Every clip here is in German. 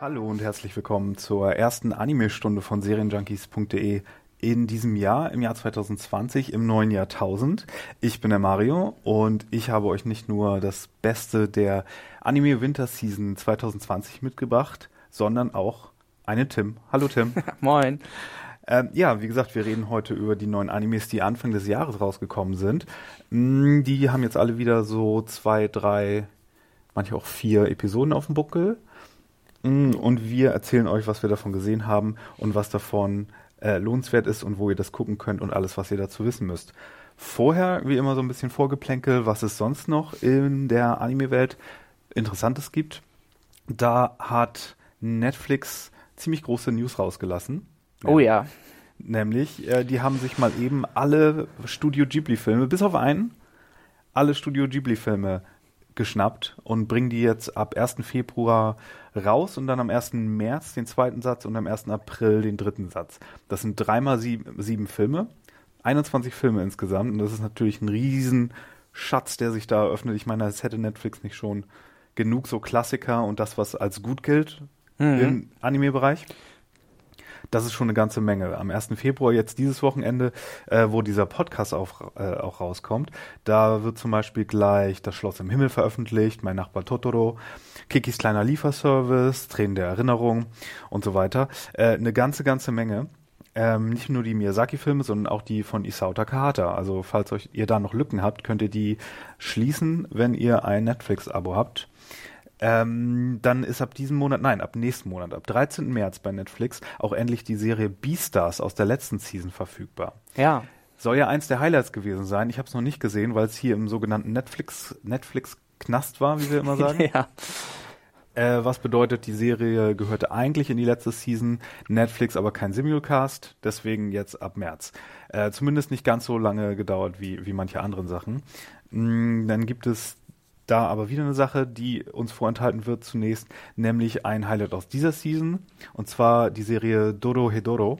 Hallo und herzlich willkommen zur ersten Anime-Stunde von Serienjunkies.de in diesem Jahr, im Jahr 2020, im neuen Jahrtausend. Ich bin der Mario und ich habe euch nicht nur das Beste der Anime Winter Season 2020 mitgebracht, sondern auch eine Tim. Hallo Tim. Moin. Ähm, ja, wie gesagt, wir reden heute über die neuen Animes, die Anfang des Jahres rausgekommen sind. Mm, Die haben jetzt alle wieder so zwei, drei, manche auch vier Episoden auf dem Buckel. Mm, Und wir erzählen euch, was wir davon gesehen haben und was davon äh, lohnenswert ist und wo ihr das gucken könnt und alles, was ihr dazu wissen müsst. Vorher, wie immer, so ein bisschen Vorgeplänkel, was es sonst noch in der Anime-Welt Interessantes gibt. Da hat Netflix ziemlich große News rausgelassen. Oh ja. Nämlich, äh, die haben sich mal eben alle Studio Ghibli-Filme, bis auf einen, alle Studio Ghibli-Filme geschnappt und bringen die jetzt ab 1. Februar raus und dann am 1. März den zweiten Satz und am 1. April den dritten Satz. Das sind dreimal sieben, sieben Filme, 21 Filme insgesamt und das ist natürlich ein riesen Schatz, der sich da eröffnet. Ich meine, es hätte Netflix nicht schon genug so Klassiker und das, was als gut gilt im Anime-Bereich. Das ist schon eine ganze Menge. Am 1. Februar, jetzt dieses Wochenende, äh, wo dieser Podcast auch, äh, auch rauskommt, da wird zum Beispiel gleich Das Schloss im Himmel veröffentlicht, Mein Nachbar Totoro, Kikis kleiner Lieferservice, Tränen der Erinnerung und so weiter. Äh, eine ganze, ganze Menge. Ähm, nicht nur die Miyazaki-Filme, sondern auch die von Isao Takahata. Also falls euch ihr da noch Lücken habt, könnt ihr die schließen, wenn ihr ein Netflix-Abo habt. Ähm, dann ist ab diesem Monat, nein, ab nächsten Monat, ab 13. März bei Netflix auch endlich die Serie Beastars aus der letzten Season verfügbar. Ja. Soll ja eins der Highlights gewesen sein. Ich habe es noch nicht gesehen, weil es hier im sogenannten Netflix Netflix Knast war, wie wir immer sagen. ja. Äh, was bedeutet, die Serie gehörte eigentlich in die letzte Season, Netflix aber kein Simulcast, deswegen jetzt ab März. Äh, zumindest nicht ganz so lange gedauert wie, wie manche anderen Sachen. Mm, dann gibt es da aber wieder eine Sache, die uns vorenthalten wird zunächst, nämlich ein Highlight aus dieser Season, und zwar die Serie Doro Hedoro,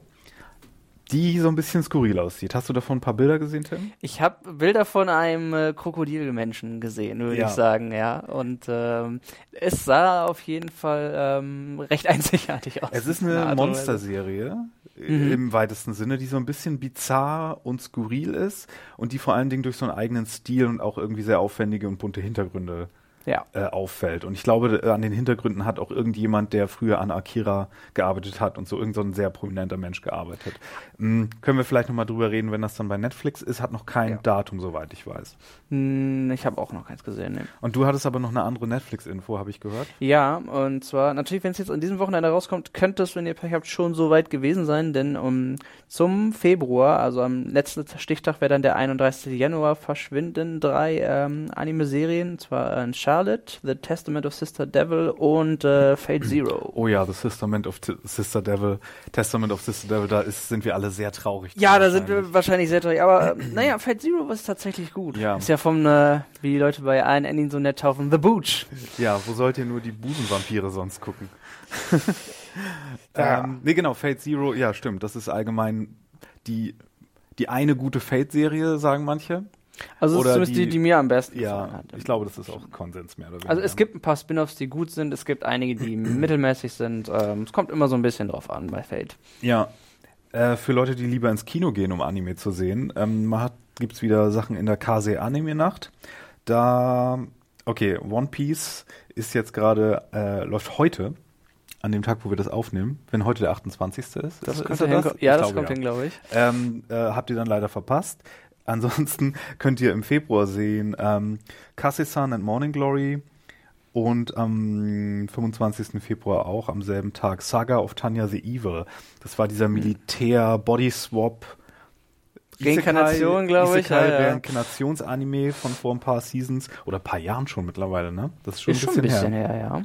die so ein bisschen skurril aussieht. Hast du davon ein paar Bilder gesehen, Tim? Ich habe Bilder von einem äh, Krokodilmenschen gesehen, würde Ja. ich sagen, ja. Und ähm, es sah auf jeden Fall ähm, recht einzigartig aus. Es ist eine. Monsterserie Mhm. im weitesten Sinne, die so ein bisschen bizarr und skurril ist und die vor allen Dingen durch so einen eigenen Stil und auch irgendwie sehr aufwendige und bunte Hintergründe Ja. äh, auffällt. Und ich glaube, äh, an den Hintergründen hat auch irgendjemand, der früher an Akira gearbeitet hat und so irgend so ein sehr prominenter Mensch gearbeitet. Hm, können wir vielleicht nochmal drüber reden, wenn das dann bei Netflix ist, hat noch kein Ja. Datum, soweit ich weiß. Hm, ich habe auch noch keins gesehen. Ne. Und du hattest aber noch eine andere Netflix-Info, habe ich gehört. Ja, und zwar, natürlich, wenn es jetzt an diesem Wochenende rauskommt, könnte es, wenn ihr Pech habt, schon so weit gewesen sein, denn um, zum Februar, also am letzten Stichtag, wäre dann der 31. Januar, verschwinden drei ähm, Anime-Serien, und zwar äh, Charlotte, The Testament of Sister Devil und äh, Fate Zero. Oh ja, The Testament of T Sister Devil, Testament of Sister Devil, da ist, sind wir alle sehr traurig. Ja, da sind wir wahrscheinlich sehr traurig, aber äh, naja, Fate Zero ist tatsächlich gut. Ja. Ist ja vom, äh, wie die Leute bei allen Endings so nett taufen, The Booch. Ja, wo sollt ihr nur die Busenvampire sonst gucken? Ja. ähm, nee, genau, Fate Zero, ja, stimmt. Das ist allgemein die, die eine gute Fate-Serie, sagen manche. Also das Oder ist zumindest die, die- die mir am besten Ja, gefallen hat. ich glaube, das ist auch Konsens mehr oder weniger. Also es gibt ein paar Spin-offs, die gut sind, es gibt einige, die mittelmäßig sind. Ähm, es kommt immer so ein bisschen drauf an bei Fate. Ja, äh, für Leute, die lieber ins Kino gehen, um Anime zu sehen, ähm, hat, gibt's wieder Sachen in der Kase Anime Nacht. Da, okay, One Piece ist jetzt gerade, äh, läuft heute, an dem Tag, wo wir das aufnehmen, wenn heute der 28. ist. ist, ist er hin, ja, Ich das glaube, kommt ja. hin, glaube ich. Ähm, äh, habt ihr dann leider verpasst. Ansonsten könnt ihr im Februar sehen ähm, Kase-san and Morning Glory und am 25. Februar auch am selben Tag Saga of Tanya the Evil. Das war dieser Militär-Body-Swap Reinkarnation, glaube ich. Ja, ja. Reinkarnations-Anime von vor ein paar Seasons oder ein paar Jahren schon mittlerweile, ne? Das ist schon Ist ein schon bisschen, ein bisschen her. her, ja.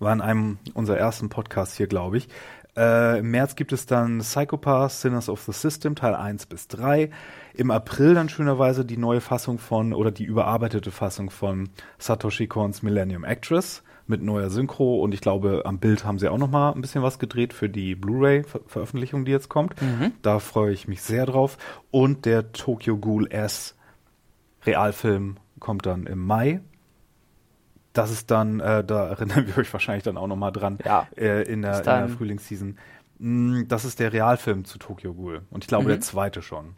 War in einem unserer ersten Podcasts hier, glaube ich. Äh, Im März gibt es dann Psychopath, Sinners of the System, Teil 1 bis 3. Im April dann schönerweise die neue Fassung von, oder die überarbeitete Fassung von Satoshi Kons Millennium Actress mit neuer Synchro und ich glaube, am Bild haben sie auch noch mal ein bisschen was gedreht für die Blu-ray-Veröffentlichung, die jetzt kommt. Da freue ich mich sehr drauf. Und der Tokyo Ghoul S Realfilm kommt dann im Mai. Das ist dann, äh, da erinnern wir euch wahrscheinlich dann auch noch mal dran, Ja. äh, in, der, in der. Frühlingsseason. Mm, Das ist der Realfilm zu Tokyo Ghoul. Und ich glaube, Mhm. der zweite schon.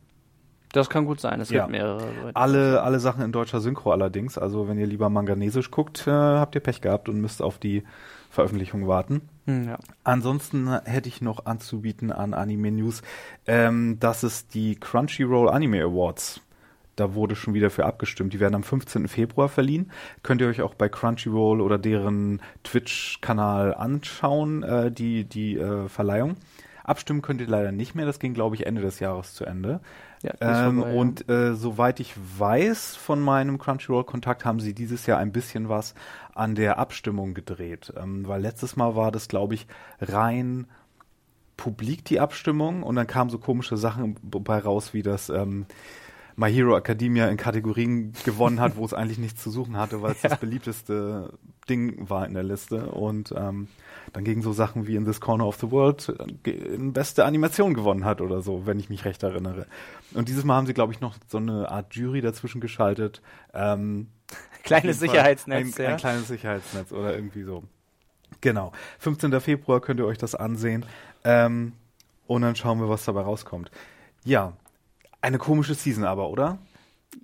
Das kann gut sein. Es Ja. wird mehrere. Alle, alle Sachen in deutscher Synchro allerdings. Also wenn ihr lieber manganesisch guckt, äh, habt ihr Pech gehabt und müsst auf die Veröffentlichung warten. Hm, ja. Ansonsten hätte ich noch anzubieten an Anime News, ähm, dass es die Crunchyroll Anime Awards. Da wurde schon wieder für abgestimmt. Die werden am 15. Februar verliehen. Könnt ihr euch auch bei Crunchyroll oder deren Twitch-Kanal anschauen, äh, die, die äh, Verleihung. Abstimmen könnt ihr leider nicht mehr. Das ging, glaube ich, Ende des Jahres zu Ende. Ja, Ähm, vorbei, ja. und äh, soweit ich weiß von meinem Crunchyroll-Kontakt, haben sie dieses Jahr ein bisschen was an der Abstimmung gedreht. Ähm, weil letztes Mal war das, glaube ich, rein publik die Abstimmung und dann kamen so komische Sachen bei raus, wie das ähm, My Hero Academia in Kategorien gewonnen hat, wo es eigentlich nichts zu suchen hatte, weil es das beliebteste Ding war in der Liste. Und ähm, dann gegen so Sachen wie in This Corner of the World äh, beste Animation gewonnen hat oder so, wenn ich mich recht erinnere. Und dieses Mal haben sie, glaube ich, noch so eine Art Jury dazwischen geschaltet. Ähm, Kleines Sicherheitsnetz, ein, ja. ein kleines Sicherheitsnetz oder irgendwie so. Genau. 15. Februar könnt ihr euch das ansehen. Ähm, und dann schauen wir, was dabei rauskommt. Ja, eine komische Season aber, oder?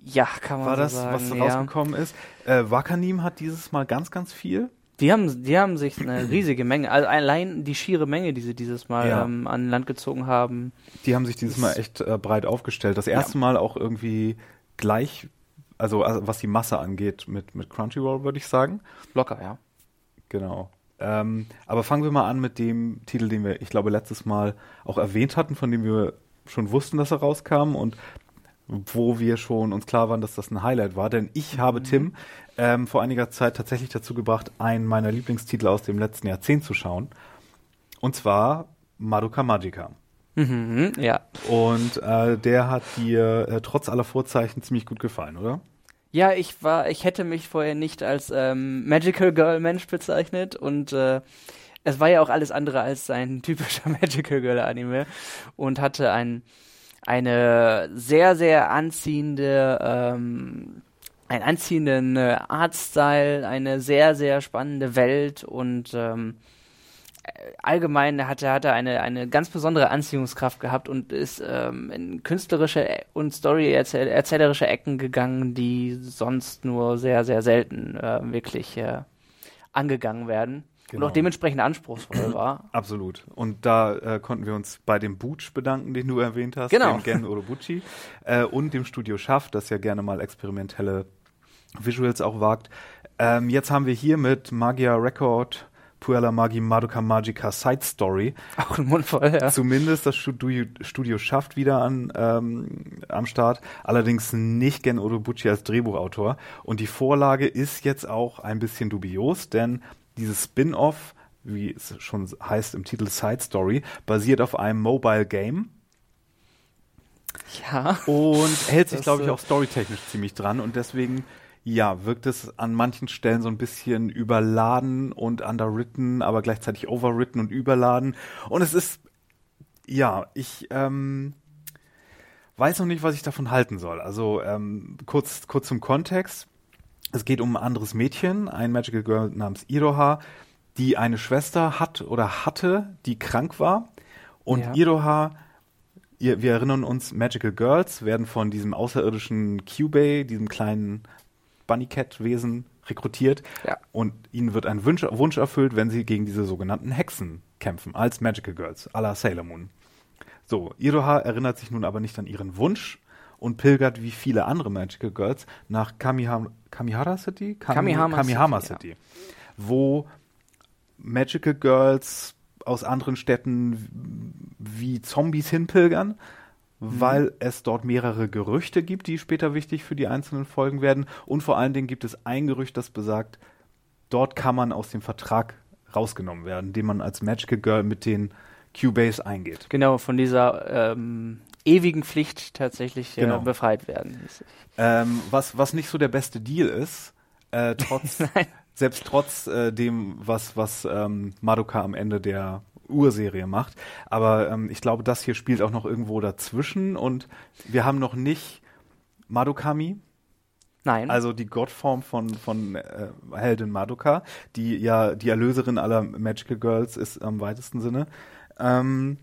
ja, kann man War so das, sagen. was ja. rausgekommen ist? Äh, Wakanim hat dieses Mal ganz, ganz viel. Die haben, die haben sich eine riesige Menge, also allein die schiere Menge, die sie dieses Mal Ja. ähm, an Land gezogen haben. Die haben sich dieses Mal echt äh, breit aufgestellt. Das erste Mal auch irgendwie gleich, also, also was die Masse angeht, mit, mit Crunchyroll, würde ich sagen. Locker, ja. Genau. Ähm, aber fangen wir mal an mit dem Titel, den wir, ich glaube, letztes Mal auch erwähnt hatten, von dem wir schon wussten, dass er rauskam und wo wir schon uns klar waren, dass das ein Highlight war. Denn ich habe Tim ähm, vor einiger Zeit tatsächlich dazu gebracht, einen meiner Lieblingstitel aus dem letzten Jahrzehnt zu schauen. Und zwar Madoka Magica. Mhm, ja. Und äh, der hat dir äh, trotz aller Vorzeichen ziemlich gut gefallen, oder? Ja, ich war, ich hätte mich vorher nicht als ähm, Magical Girl Mensch bezeichnet und äh, es war ja auch alles andere als ein typischer Magical Girl Anime und hatte ein eine sehr sehr anziehende ähm, einen anziehenden äh, Artstyle, eine sehr sehr spannende Welt und ähm, allgemein hat er, hat er eine, eine ganz besondere Anziehungskraft gehabt und ist ähm, in künstlerische und Story-erzählerische Ecken gegangen, die sonst nur sehr, sehr selten äh, wirklich äh, angegangen werden. Genau. Und auch dementsprechend anspruchsvoll war. Absolut. Und da äh, konnten wir uns bei dem Butch bedanken, den du erwähnt hast, Genau. dem Gen Urobuchi, äh, und dem Studio Schaff, das ja gerne mal experimentelle Visuals auch wagt. Ähm, jetzt haben wir hier mit Magia Record Puella Magi Madoka Magica Side Story Auch ein Mund voll, ja. zumindest das Studio, Studio schafft wieder an ähm, am Start, allerdings nicht Gen Urobuchi als Drehbuchautor. Und die Vorlage ist jetzt auch ein bisschen dubios, denn dieses Spin-off, wie es schon heißt im Titel Side Story, basiert auf einem Mobile Game Ja. und hält sich, glaube ich, äh, auch storytechnisch ziemlich dran und deswegen ja, wirkt es an manchen Stellen so ein bisschen überladen und underwritten, aber gleichzeitig overwritten und überladen. Und es ist, ja, ich ähm, weiß noch nicht, was ich davon halten soll. Also ähm, kurz, kurz zum Kontext. Es geht um ein anderes Mädchen, ein Magical Girl namens Iroha, die eine Schwester hat oder hatte, die krank war. Und Ja. Iroha wir erinnern uns, Magical Girls werden von diesem außerirdischen Cubey, diesem kleinen Bunny Cat Wesen rekrutiert Ja. und ihnen wird ein Wunsch, Wunsch erfüllt, wenn sie gegen diese sogenannten Hexen kämpfen, als Magical Girls, à la Sailor Moon. So, Iroha erinnert sich nun aber nicht an ihren Wunsch und pilgert wie viele andere Magical Girls nach Kamiham Kamihara City? Kam Kamihama Kamihama City, City, wo Magical Girls aus anderen Städten wie Zombies hinpilgern weil es dort mehrere Gerüchte gibt, die später wichtig für die einzelnen Folgen werden. Und vor allen Dingen gibt es ein Gerücht, das besagt, dort kann man aus dem Vertrag rausgenommen werden, den man als Magical Girl mit den Cubase eingeht. Genau, von dieser ähm, ewigen Pflicht tatsächlich äh, Genau. befreit werden. Ähm, was, was nicht so der beste Deal ist, äh, trotz, selbst trotz äh, dem, was, was ähm, Madoka am Ende der Urserie macht. Aber ähm, ich glaube, das hier spielt auch noch irgendwo dazwischen und wir haben noch nicht Madokami, Nein. also die Gottform von, von äh, Heldin Madoka, die ja die Erlöserin aller Magical Girls ist am weitesten Sinne. Ähm,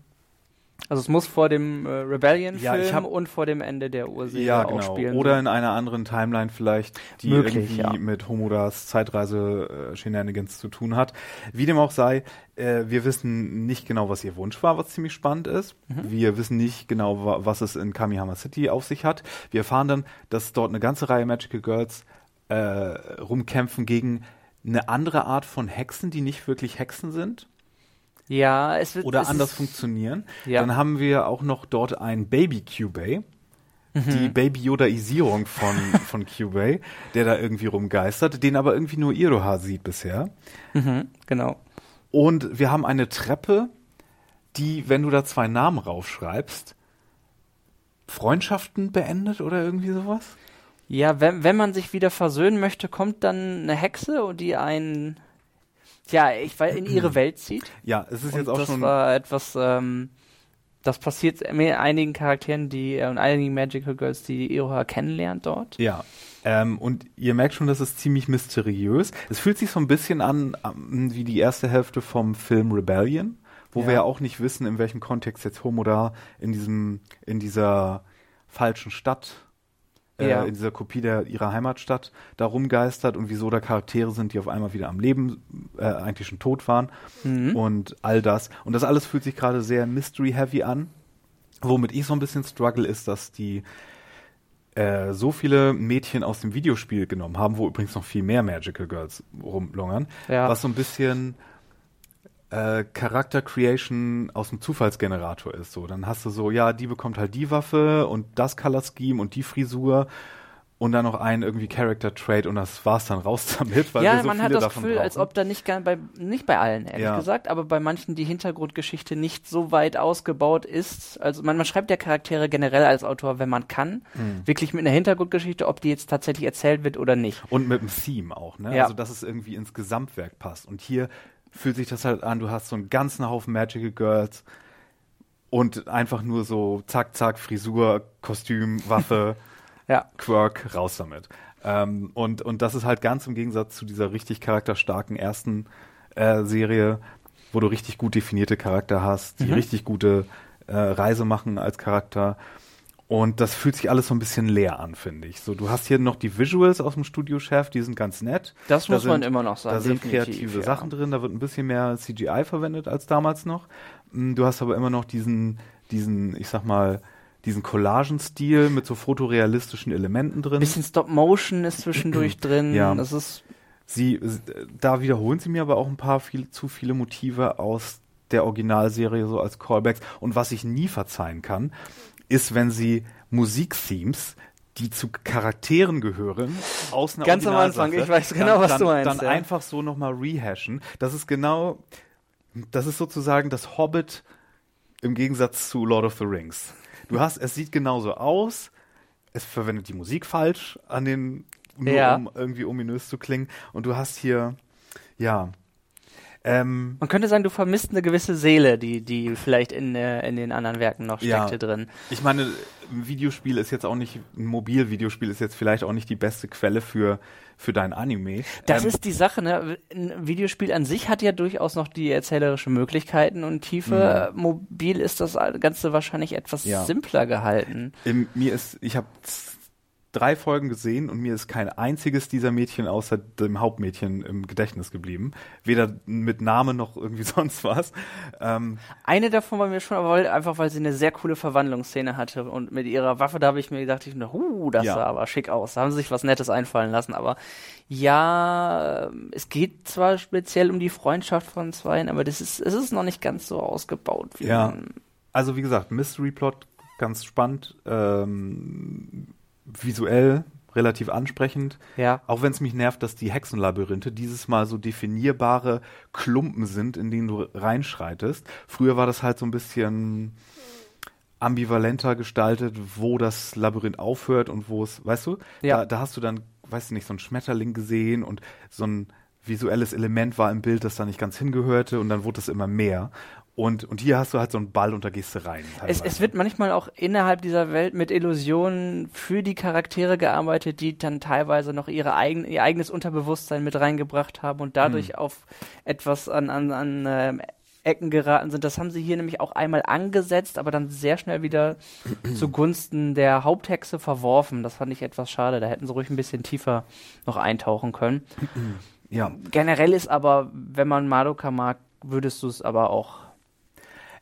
Also es muss vor dem äh, Rebellion-Film Ja, und vor dem Ende der Urserie Ja, auch genau. spielen. Oder in einer anderen Timeline vielleicht, die Möglich, irgendwie ja. mit Homodas Zeitreise-Shenanigans zu tun hat. Wie dem auch sei, äh, wir wissen nicht genau, was ihr Wunsch war, was ziemlich spannend ist. Mhm. Wir wissen nicht genau, wa was es in Kamihama City auf sich hat. Wir erfahren dann, dass dort eine ganze Reihe Magical Girls äh, rumkämpfen gegen eine andere Art von Hexen, die nicht wirklich Hexen sind ja, es wird oder es anders funktionieren. Ja. Dann haben wir auch noch dort ein Baby Cubey. Mhm. Die Baby Yodaisierung von, von Cubey, der da irgendwie rumgeistert, den aber irgendwie nur Iroha sieht bisher. Mhm, genau. Und wir haben eine Treppe, die, wenn du da zwei Namen raufschreibst, Freundschaften beendet oder irgendwie sowas? Ja, wenn, wenn man sich wieder versöhnen möchte, kommt dann eine Hexe, und die einen, ja, ich weiß, in ihre Welt zieht. Ja, es ist Und jetzt auch das schon. war etwas, ähm, das passiert mit einigen Charakteren, die äh, und einigen Magical Girls, die Iroha kennenlernt dort. Ja. Ähm, und ihr merkt schon, das ist ziemlich mysteriös. Es fühlt sich so ein bisschen an ähm, wie die erste Hälfte vom Film Rebellion, wo Ja. wir ja auch nicht wissen, in welchem Kontext jetzt Homoda in diesem, in dieser falschen Stadt, äh, Ja. in dieser Kopie der ihrer Heimatstadt da rumgeistert und wieso da Charaktere sind, die auf einmal wieder am Leben äh, eigentlich schon tot waren Mhm. und all das. Und das alles fühlt sich gerade sehr mystery-heavy an. Womit ich so ein bisschen struggle, ist, dass die äh, so viele Mädchen aus dem Videospiel genommen haben, wo übrigens noch viel mehr Magical Girls rumlungern, Ja. was so ein bisschen äh, Charakter Creation aus dem Zufallsgenerator ist. So, dann hast du so, ja, die bekommt halt die Waffe und das Color Scheme und die Frisur und dann noch einen irgendwie Character Trait und das war's dann raus damit, weil wir ja, so man viele hat das davon Gefühl, als brauchen. ob da nicht bei nicht bei allen ehrlich Ja. gesagt, aber bei manchen die Hintergrundgeschichte nicht so weit ausgebaut ist. Also man, man schreibt ja Charaktere generell als Autor, wenn man kann, Hm. wirklich mit einer Hintergrundgeschichte, ob die jetzt tatsächlich erzählt wird oder nicht. Und mit dem Theme auch, ne? Ja. Also, dass es irgendwie ins Gesamtwerk passt. Und hier fühlt sich das halt an, du hast so einen ganzen Haufen Magical Girls und einfach nur so zack, zack, Frisur, Kostüm, Waffe, Ja. Quirk, raus damit. Ähm, und, und das ist halt ganz im Gegensatz zu dieser richtig charakterstarken ersten äh, Serie, wo du richtig gut definierte Charakter hast, die Mhm. richtig gute äh, Reise machen als Charakter. Und das fühlt sich alles so ein bisschen leer an, finde ich. So, du hast hier noch die Visuals aus dem Studiochef, die sind ganz nett. Das Da muss man sind- immer noch sagen. Da sind kreative ja. Sachen drin, da wird ein bisschen mehr CGI verwendet als damals noch. Mm, Du hast aber immer noch diesen, diesen, ich sag mal, diesen Collagenstil mit so fotorealistischen Elementen drin. Bisschen Stop Motion ist zwischendurch drin. Ja. Das ist Sie, da wiederholen sie mir aber auch ein paar viel, zu viele Motive aus der Originalserie so als Callbacks. Und was ich nie verzeihen kann, ist, wenn sie Musikthemes, die zu Charakteren gehören, aus einer Ganz am Anfang, ich weiß genau, dann, was dann, du meinst, Dann ja. einfach so nochmal rehashen. Das ist genau, das ist sozusagen das Hobbit im Gegensatz zu Lord of the Rings. Du hast, es sieht genauso aus, es verwendet die Musik falsch an den, nur Ja. um irgendwie ominös zu klingen. Und du hast hier, ja, ähm, Man könnte sagen, du vermisst eine gewisse Seele, die, die vielleicht in, äh, in den anderen Werken noch Ja. steckte drin. ich meine, ein Videospiel ist jetzt auch nicht, ein Mobilvideospiel ist jetzt vielleicht auch nicht die beste Quelle für, für dein Anime. Das Ähm, ist die Sache, ne? Ein Videospiel an sich hat ja durchaus noch die erzählerischen Möglichkeiten und Tiefe. Mobil ist das Ganze wahrscheinlich etwas Mhm. Ja. simpler gehalten. Im, mir ist, ich habe drei Folgen gesehen und mir ist kein einziges dieser Mädchen außer dem Hauptmädchen im Gedächtnis geblieben. Weder mit Name noch irgendwie sonst was. Ähm, Eine davon war mir schon, aber einfach weil sie eine sehr coole Verwandlungsszene hatte und mit ihrer Waffe, da habe ich mir gedacht, ich, huh, das Ja. sah aber schick aus. Da haben sie sich was Nettes einfallen lassen, aber ja, es geht zwar speziell um die Freundschaft von zweien, aber das ist, es ist noch nicht ganz so ausgebaut wie Ja. also wie gesagt, Mystery Plot ganz spannend, ähm, visuell relativ ansprechend. Ja. Auch wenn es mich nervt, dass die Hexenlabyrinthe dieses Mal so definierbare Klumpen sind, in denen du reinschreitest. Früher war das halt so ein bisschen ambivalenter gestaltet, wo das Labyrinth aufhört und wo es, weißt du? Ja. Da, da hast du dann, weißt du nicht, so einen Schmetterling gesehen und so ein visuelles Element war im Bild, das da nicht ganz hingehörte und dann wurde es immer mehr. Und, und hier hast du halt so einen Ball und da gehst du rein. Es, es wird manchmal auch innerhalb dieser Welt mit Illusionen für die Charaktere gearbeitet, die dann teilweise noch ihre eigen, ihr eigenes Unterbewusstsein mit reingebracht haben und dadurch Hm. auf etwas an, an, an ähm, Ecken geraten sind. Das haben sie hier nämlich auch einmal angesetzt, aber dann sehr schnell wieder zugunsten der Haupthexe verworfen. Das fand ich etwas schade. Da hätten sie ruhig ein bisschen tiefer noch eintauchen können. ja. Generell ist aber, wenn man Madoka mag, würdest du es aber auch.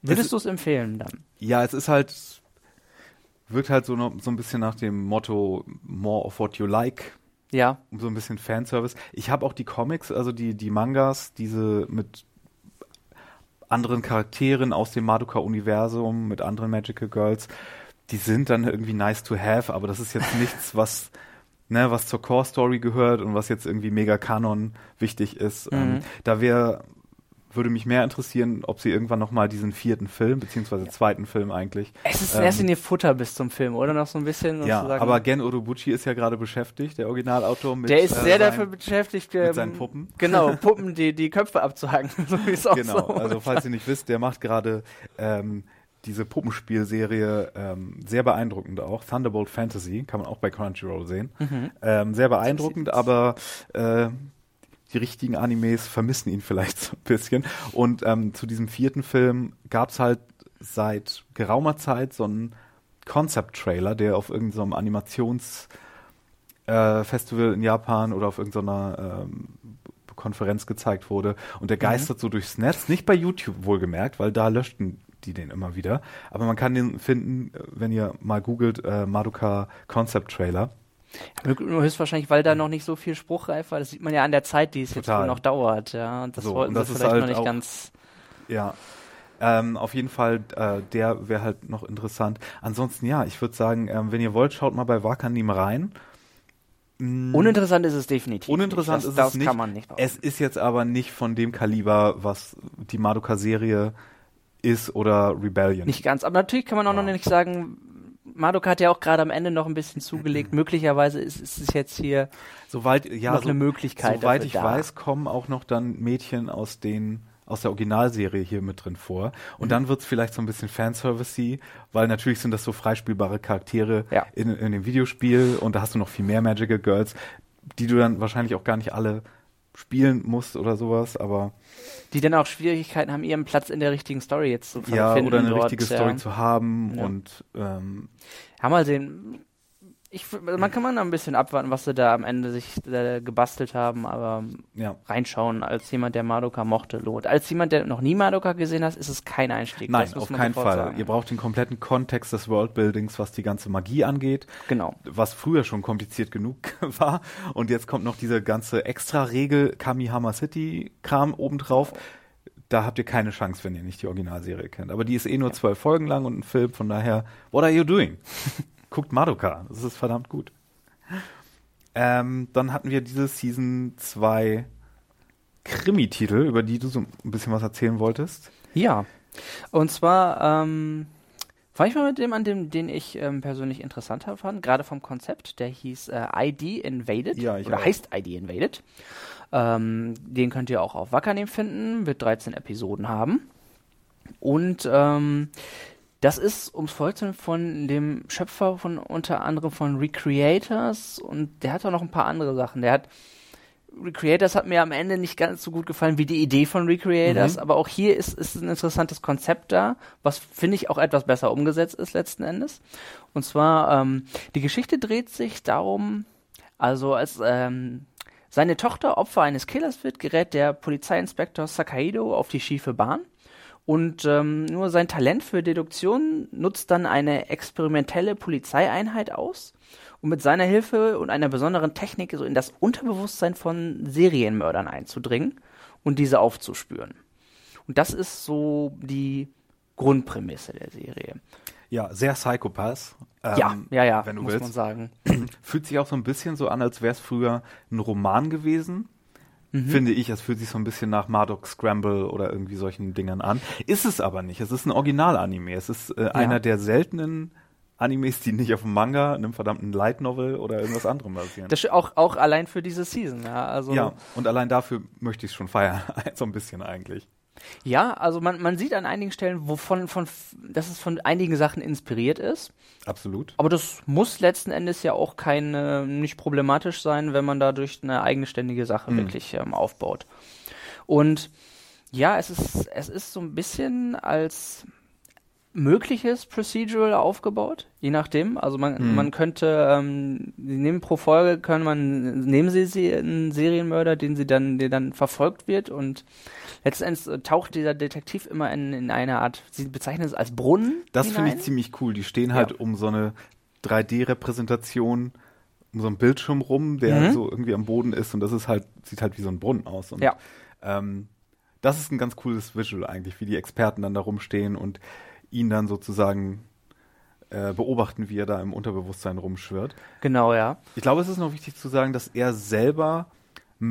Würdest du es empfehlen dann? Ja, es ist halt, wirkt halt so, so ein bisschen nach dem Motto More of what you like, Ja. so ein bisschen Fanservice. Ich habe auch die Comics, also die, die Mangas, diese mit anderen Charakteren aus dem Madoka-Universum, mit anderen Magical Girls, die sind dann irgendwie nice to have, aber das ist jetzt nichts, was, ne, was zur Core-Story gehört und was jetzt irgendwie mega Kanon wichtig ist. Ähm, da wäre würde mich mehr interessieren, ob sie irgendwann noch mal diesen vierten Film, beziehungsweise zweiten Film eigentlich. Es ist Ähm, erst in ihr Futter bis zum Film, oder? Noch so ein bisschen. Ja, aber Gen Urobuchi ist ja gerade beschäftigt, der Originalautor mit der ist äh, sehr sein- dafür beschäftigt, ähm, seinen Puppen. Genau, Puppen, die, die Köpfe abzuhaken. so wie es auch Genau, so also falls ihr nicht wisst, der macht gerade ähm, diese Puppenspielserie ähm, sehr beeindruckend auch. Thunderbolt Fantasy kann man auch bei Crunchyroll sehen. Mhm. Ähm, sehr beeindruckend, aber äh, die richtigen Animes vermissen ihn vielleicht so ein bisschen. Und ähm, zu diesem vierten Film gab's halt seit geraumer Zeit so einen Concept-Trailer, der auf irgendeinem Animations äh, Festival in Japan oder auf irgendeiner ähm, Konferenz gezeigt wurde. Und der geistert so durchs Netz, nicht bei YouTube wohlgemerkt, weil da löschten die den immer wieder. Aber man kann den finden, äh, wenn ihr mal googelt, äh, Madoka Concept Trailer. Nur höchstwahrscheinlich, weil da noch nicht so viel spruchreif war. Das sieht man ja an der Zeit, die es jetzt Total. wohl noch dauert. Ja, und das So, wollten und das sie ist vielleicht halt noch nicht auch- ganz. Ja. Ähm, auf jeden Fall, äh, der wäre halt noch interessant. Ansonsten, ja, ich würde sagen, ähm, wenn ihr wollt, schaut mal bei Wakanim rein. Mm, Uninteressant ist es definitiv. Uninteressant nicht. ist das, es das nicht. kann man nicht behaupten. Es ist jetzt aber nicht von dem Kaliber, was die Madoka-Serie ist oder Rebellion. Nicht ganz. Aber natürlich kann man auch Ja. noch nicht sagen, Madoka hat ja auch gerade am Ende noch ein bisschen zugelegt. Möglicherweise ist, ist es jetzt hier Soweit, ja, noch so, eine Möglichkeit. soweit ich da. weiß, kommen auch noch dann Mädchen aus den aus der Originalserie hier mit drin vor. Und dann wird's vielleicht so ein bisschen Fanservice weil natürlich sind das so freispielbare Charaktere Ja. in, in dem Videospiel und da hast du noch viel mehr Magical Girls, die du dann wahrscheinlich auch gar nicht alle spielen musst oder sowas, aber Die dann auch Schwierigkeiten haben, ihren Platz in der richtigen Story jetzt zu finden. ja, oder eine dort, richtige ja. Story zu haben Ja. und ähm, Ja, mal sehen. Ich, man kann da ein bisschen abwarten, was sie da am Ende sich äh, gebastelt haben, aber ja. reinschauen als jemand, der Madoka mochte, lohnt. Als jemand, der noch nie Madoka gesehen hat, ist es kein Einstieg. Nein, auf keinen Fall. sagen. Ihr braucht den kompletten Kontext des Worldbuildings, was die ganze Magie angeht. Genau. was früher schon kompliziert genug war. Und jetzt kommt noch diese ganze Extra-Regel Kamihama City-Kram obendrauf. Da habt ihr keine Chance, wenn ihr nicht die Originalserie kennt. Aber die ist eh nur zwölf Folgen lang und ein Film, von daher, what are you doing? Guckt Madoka, das ist verdammt gut. Ähm, dann hatten wir diese Season 2 Krimi-Titel, über die du so ein bisschen was erzählen wolltest. Ja. Und zwar, ähm, fange ich mal mit dem an, dem, den ich ähm, persönlich interessanter fand, gerade vom Konzept. Der hieß äh, ID Invaded. Ja, ich oder auch. heißt ID Invaded. Ähm, den könnt ihr auch auf Wakanim finden, wird 13 Episoden haben. Und ähm, das ist, ums Vollziehen von dem Schöpfer von unter anderem von Recreators und der hat auch noch ein paar andere Sachen. Der hat Recreators hat mir am Ende nicht ganz so gut gefallen wie die Idee von Recreators, Mhm. aber auch hier ist, ist ein interessantes Konzept da, was finde ich auch etwas besser umgesetzt ist letzten Endes. Und zwar, ähm, die Geschichte dreht sich darum, also als ähm, seine Tochter Opfer eines Killers wird, gerät der Polizeiinspektor Sakaido auf die schiefe Bahn. Und ähm, nur sein Talent für Deduktion nutzt dann eine experimentelle Polizeieinheit aus, um mit seiner Hilfe und einer besonderen Technik so in das Unterbewusstsein von Serienmördern einzudringen und diese aufzuspüren. Und das ist so die Grundprämisse der Serie. Ja, sehr Psychopath. Ähm, ja, ja, ja, wenn du muss willst. man sagen. Fühlt sich auch so ein bisschen so an, als wäre es früher ein Roman gewesen. Mhm. Finde ich, es fühlt sich so ein bisschen nach Marduk Scramble oder irgendwie solchen Dingern an. Ist es aber nicht. Es ist ein Original-Anime. Es ist äh, einer der seltenen Animes, die nicht auf einem Manga, einem verdammten Light Novel oder irgendwas anderem basieren. Das ist auch, auch allein für diese Season, ja. Also, ja, und allein dafür möchte ich es schon feiern. so ein bisschen eigentlich. Ja, also man, man sieht an einigen Stellen, wovon, von, dass es von einigen Sachen inspiriert ist. Absolut. Aber das muss letzten Endes ja auch keine, nicht problematisch sein, wenn man dadurch eine eigenständige Sache Mhm. wirklich ähm, aufbaut. Und ja, es ist, es ist so ein bisschen als mögliches Procedural aufgebaut, je nachdem. Also man, Mhm. man könnte, ähm, sie nehmen pro Folge, können man, nehmen sie, sie einen Serienmörder, den sie dann, der dann verfolgt wird und letztendlich äh, taucht dieser Detektiv immer in, in eine Art, sie bezeichnen es als Brunnen Das finde ich ziemlich cool. Die stehen halt Ja. um so eine 3D-Repräsentation, um so einen Bildschirm rum, der Mhm. so irgendwie am Boden ist und das ist halt, sieht halt wie so ein Brunnen aus. Und, Ja. ähm, das ist ein ganz cooles Visual eigentlich, wie die Experten dann da rumstehen und ihn dann sozusagen äh, beobachten, wie er da im Unterbewusstsein rumschwirrt. Genau, ja. Ich glaube, es ist noch wichtig zu sagen, dass er selber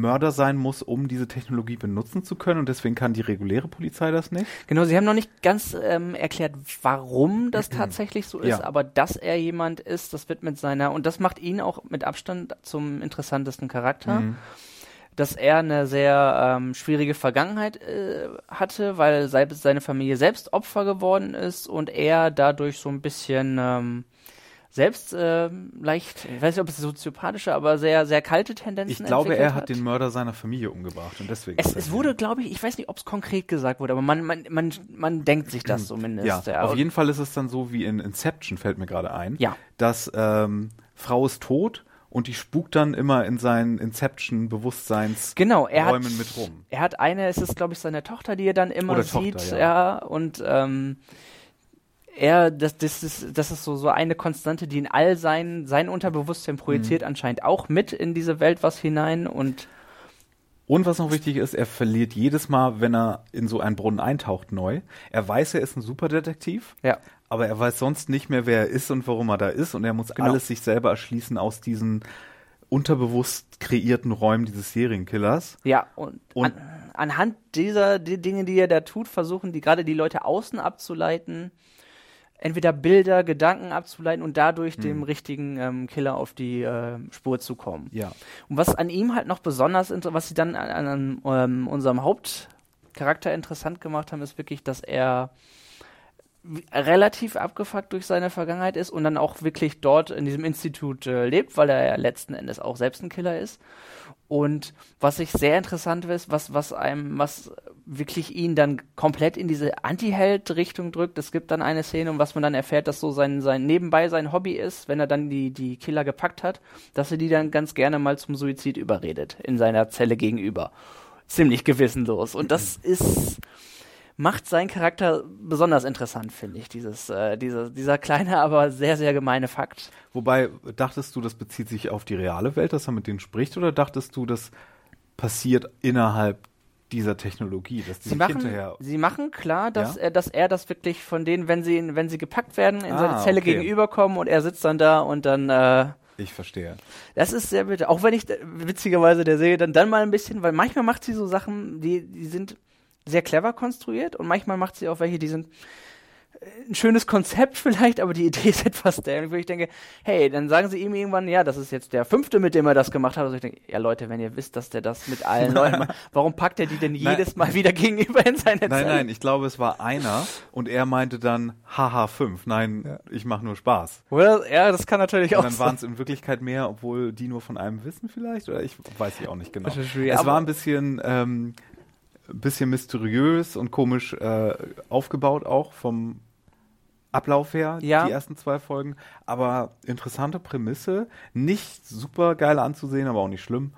Mörder sein muss, um diese Technologie benutzen zu können und deswegen kann die reguläre Polizei das nicht. Genau, Sie haben noch nicht ganz ähm, erklärt, warum das tatsächlich so ist, Ja. aber dass er jemand ist, das wird mit seiner, und das macht ihn auch mit Abstand zum interessantesten Charakter, Mhm. dass er eine sehr ähm, schwierige Vergangenheit äh, hatte, weil sei- seine Familie selbst Opfer geworden ist und er dadurch so ein bisschen ähm, selbst ähm, leicht, ich weiß nicht, ob es soziopathische, aber sehr, sehr kalte Tendenzen Ich glaube, er hat den Mörder seiner Familie umgebracht und deswegen. es, es wurde, glaube ich, ich weiß nicht, ob es konkret gesagt wurde, aber man, man, man, man denkt sich das zumindest. Ja, auf jeden Fall ist es dann so wie in Inception, fällt mir gerade ein, Ja. dass ähm, Frau ist tot und die spukt dann immer in seinen Inception-Bewusstseinsräumen Genau, er hat, mit rum. er hat eine, es ist, glaube ich, seine Tochter, die er dann immer Oder sieht, Tochter, ja. ja. und ähm, er, das, das ist, das ist so, so eine Konstante, die in all sein, sein Unterbewusstsein Mhm. projiziert anscheinend auch mit in diese Welt was hinein und Und was noch wichtig ist, er verliert jedes Mal, wenn er in so einen Brunnen eintaucht, neu. Er weiß, er ist ein Superdetektiv, ja, aber er weiß sonst nicht mehr, wer er ist und warum er da ist. Und er muss Genau. alles sich selber erschließen aus diesen unterbewusst kreierten Räumen dieses Serienkillers. ja, und, Und- an, anhand dieser die Dinge, die er da tut, versuchen die gerade die Leute außen abzuleiten, entweder Bilder, Gedanken abzuleiten und dadurch Hm. dem richtigen ähm, Killer auf die äh, Spur zu kommen. Ja. Und was an ihm halt noch besonders, was sie dann an, an ähm, unserem Hauptcharakter interessant gemacht haben, ist wirklich, dass er relativ abgefuckt durch seine Vergangenheit ist und dann auch wirklich dort in diesem Institut äh, lebt, weil er ja letzten Endes auch selbst ein Killer ist. Und was ich sehr interessant ist, was, was einem, was wirklich ihn dann komplett in diese Anti-Held-Richtung drückt. Es gibt dann eine Szene, um was man dann erfährt, dass so sein, sein nebenbei sein Hobby ist, wenn er dann die, die Killer gepackt hat, dass er die dann ganz gerne mal zum Suizid überredet, in seiner Zelle gegenüber. Ziemlich gewissenlos. Und das ist, macht seinen Charakter besonders interessant, finde ich, dieses, äh, dieser, dieser kleine, aber sehr, sehr gemeine Fakt. Wobei, dachtest du, das bezieht sich auf die reale Welt, dass er mit denen spricht, oder dachtest du, das passiert innerhalb dieser Technologie, dass die Sie machen, hinterher. sie machen klar, dass, Ja? er, dass er das wirklich von denen, wenn sie, wenn sie gepackt werden, in Ah, seine Zelle okay. gegenüberkommen und er sitzt dann da und dann, äh, Ich verstehe. das ist sehr bitter. Auch wenn ich äh, witzigerweise der Serie dann, dann mal ein bisschen, weil manchmal macht sie so Sachen, die, die sind sehr clever konstruiert und manchmal macht sie auch welche, die sind äh, ein schönes Konzept vielleicht, aber die Idee ist etwas dämlich, wo ich denke, hey, dann sagen sie ihm irgendwann, ja, das ist jetzt der fünfte, mit dem er das gemacht hat. Also ich denke, ja Leute, wenn ihr wisst, dass der das mit allen Leuten macht, warum packt er die denn Nein. jedes Mal wieder gegenüber in seine Nein, Zelle? nein, ich glaube, es war einer und er meinte dann, haha, fünf. Nein, ich mache nur Spaß. Oder? Ja, das kann natürlich Und auch dann sein. waren es in Wirklichkeit mehr, obwohl die nur von einem wissen vielleicht, oder ich weiß ich auch nicht genau. Es war ein bisschen, ähm, bisschen mysteriös und komisch äh, aufgebaut auch vom Ablauf her, Ja. die ersten zwei Folgen. Aber interessante Prämisse, nicht super geil anzusehen, aber auch nicht schlimm.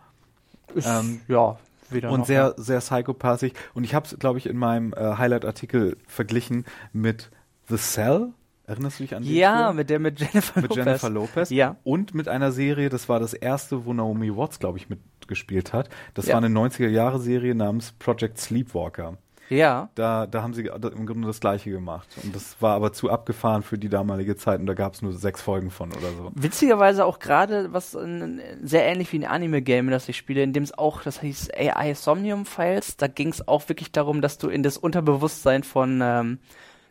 Ist, ähm, ja, wieder und noch, sehr, ja. sehr psychopathisch. Und ich habe es, glaube ich, in meinem äh, Highlight-Artikel verglichen mit The Cell. Erinnerst du dich an den Ja, Film? mit der mit Jennifer mit Lopez. Jennifer Lopez. Ja. Und mit einer Serie, das war das erste, wo Naomi Watts, glaube ich, mitgespielt hat. Das Ja. war eine 90er-Jahre-Serie namens Project Sleepwalker. Ja. Da, da haben sie im Grunde das Gleiche gemacht. Und das war aber zu abgefahren für die damalige Zeit und da gab es nur sechs Folgen von oder so. Witzigerweise auch gerade was äh, sehr ähnlich wie ein Anime-Game, das ich spiele, in dem es auch, das hieß AI Somnium Files, da ging es auch wirklich darum, dass du in das Unterbewusstsein von ähm,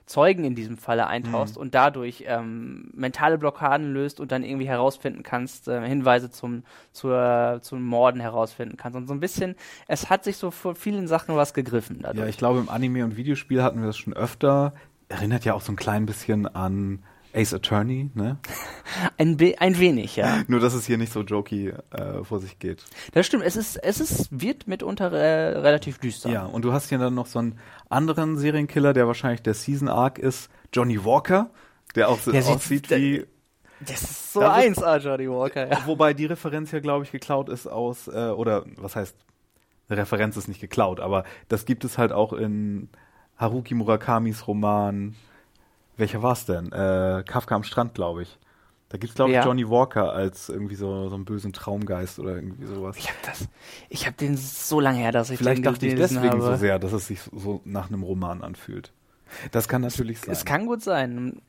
Zeugen in diesem Falle eintauchst mhm. und dadurch ähm, mentale Blockaden löst und dann irgendwie herausfinden kannst, äh, Hinweise zum, zur, zum Morden herausfinden kannst. Und so ein bisschen, es hat sich so vor vielen Sachen was gegriffen. Dadurch. Ja, ich glaube, im Anime- und Videospiel hatten wir das schon öfter. Erinnert ja auch so ein klein bisschen an Ace Attorney, ne? Ein, ein wenig, ja. Nur, dass es hier nicht so jokey äh, vor sich geht. Das stimmt, es ist, es ist, wird mitunter äh, relativ düster. Ja, und du hast hier dann noch so einen anderen Serienkiller, der wahrscheinlich der Season Arc ist, Johnny Walker, der auch so der aussieht sieht, wie. Das ist so das 1A, Johnny Walker, ja. Wobei die Referenz ja, glaube ich, geklaut ist aus, äh, oder was heißt, eine Referenz ist nicht geklaut, aber das gibt es halt auch in Haruki Murakamis Roman welcher war es denn? Äh, Kafka am Strand, glaube ich. Da gibt es, glaube ich, ja. Johnny Walker als irgendwie so, so einen bösen Traumgeist oder irgendwie sowas. Ich habe das, ich habe den so lange her, dass ich Vielleicht den dachte ich deswegen habe. so sehr, dass es sich so nach einem Roman anfühlt. Das kann natürlich sein. Es kann gut sein.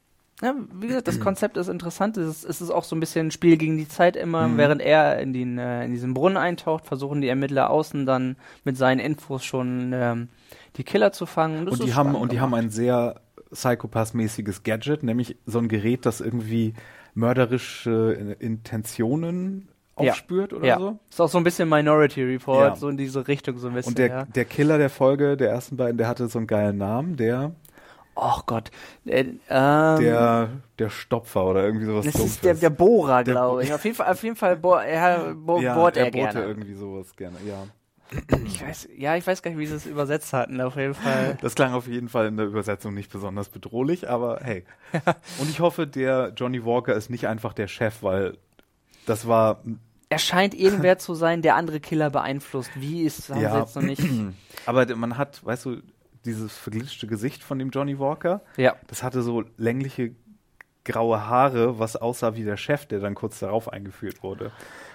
Ja, wie gesagt, das Konzept ist interessant. Es ist, es ist auch so ein bisschen ein Spiel gegen die Zeit immer. Mhm. Während er in, den, äh, in diesen Brunnen eintaucht, versuchen die Ermittler außen dann mit seinen Infos schon ähm, die Killer zu fangen. Und, und die haben und die haben ein sehr Psychopath-mäßiges Gadget, nämlich so ein Gerät, das irgendwie mörderische Intentionen aufspürt ja. oder ja. so. Ist auch so ein bisschen Minority Report, ja. so in diese Richtung so ein bisschen. Und der, der Killer der Folge, der ersten beiden, der hatte so einen geilen Namen, der Oh Gott. Äh, ähm, der, der Stopfer oder irgendwie sowas. Das ist der, der Bohrer, glaube ich. Auf jeden Fall, auf jeden Fall bo er, bo ja, bohrt er, er gerne. irgendwie sowas gerne, ja. Ich weiß, ja, ich weiß gar nicht, wie sie es übersetzt hatten, auf jeden Fall. Das klang auf jeden Fall in der Übersetzung nicht besonders bedrohlich, aber hey. Und ich hoffe, der Johnny Walker ist nicht einfach der Chef, weil das war. Er scheint irgendwer zu sein, der andere Killer beeinflusst. Wie ist, haben ja. sie jetzt noch nicht. Aber man hat, weißt du, dieses verglitschte Gesicht von dem Johnny Walker. Ja. Das hatte so längliche graue Haare, was aussah wie der Chef, der dann kurz darauf eingeführt wurde.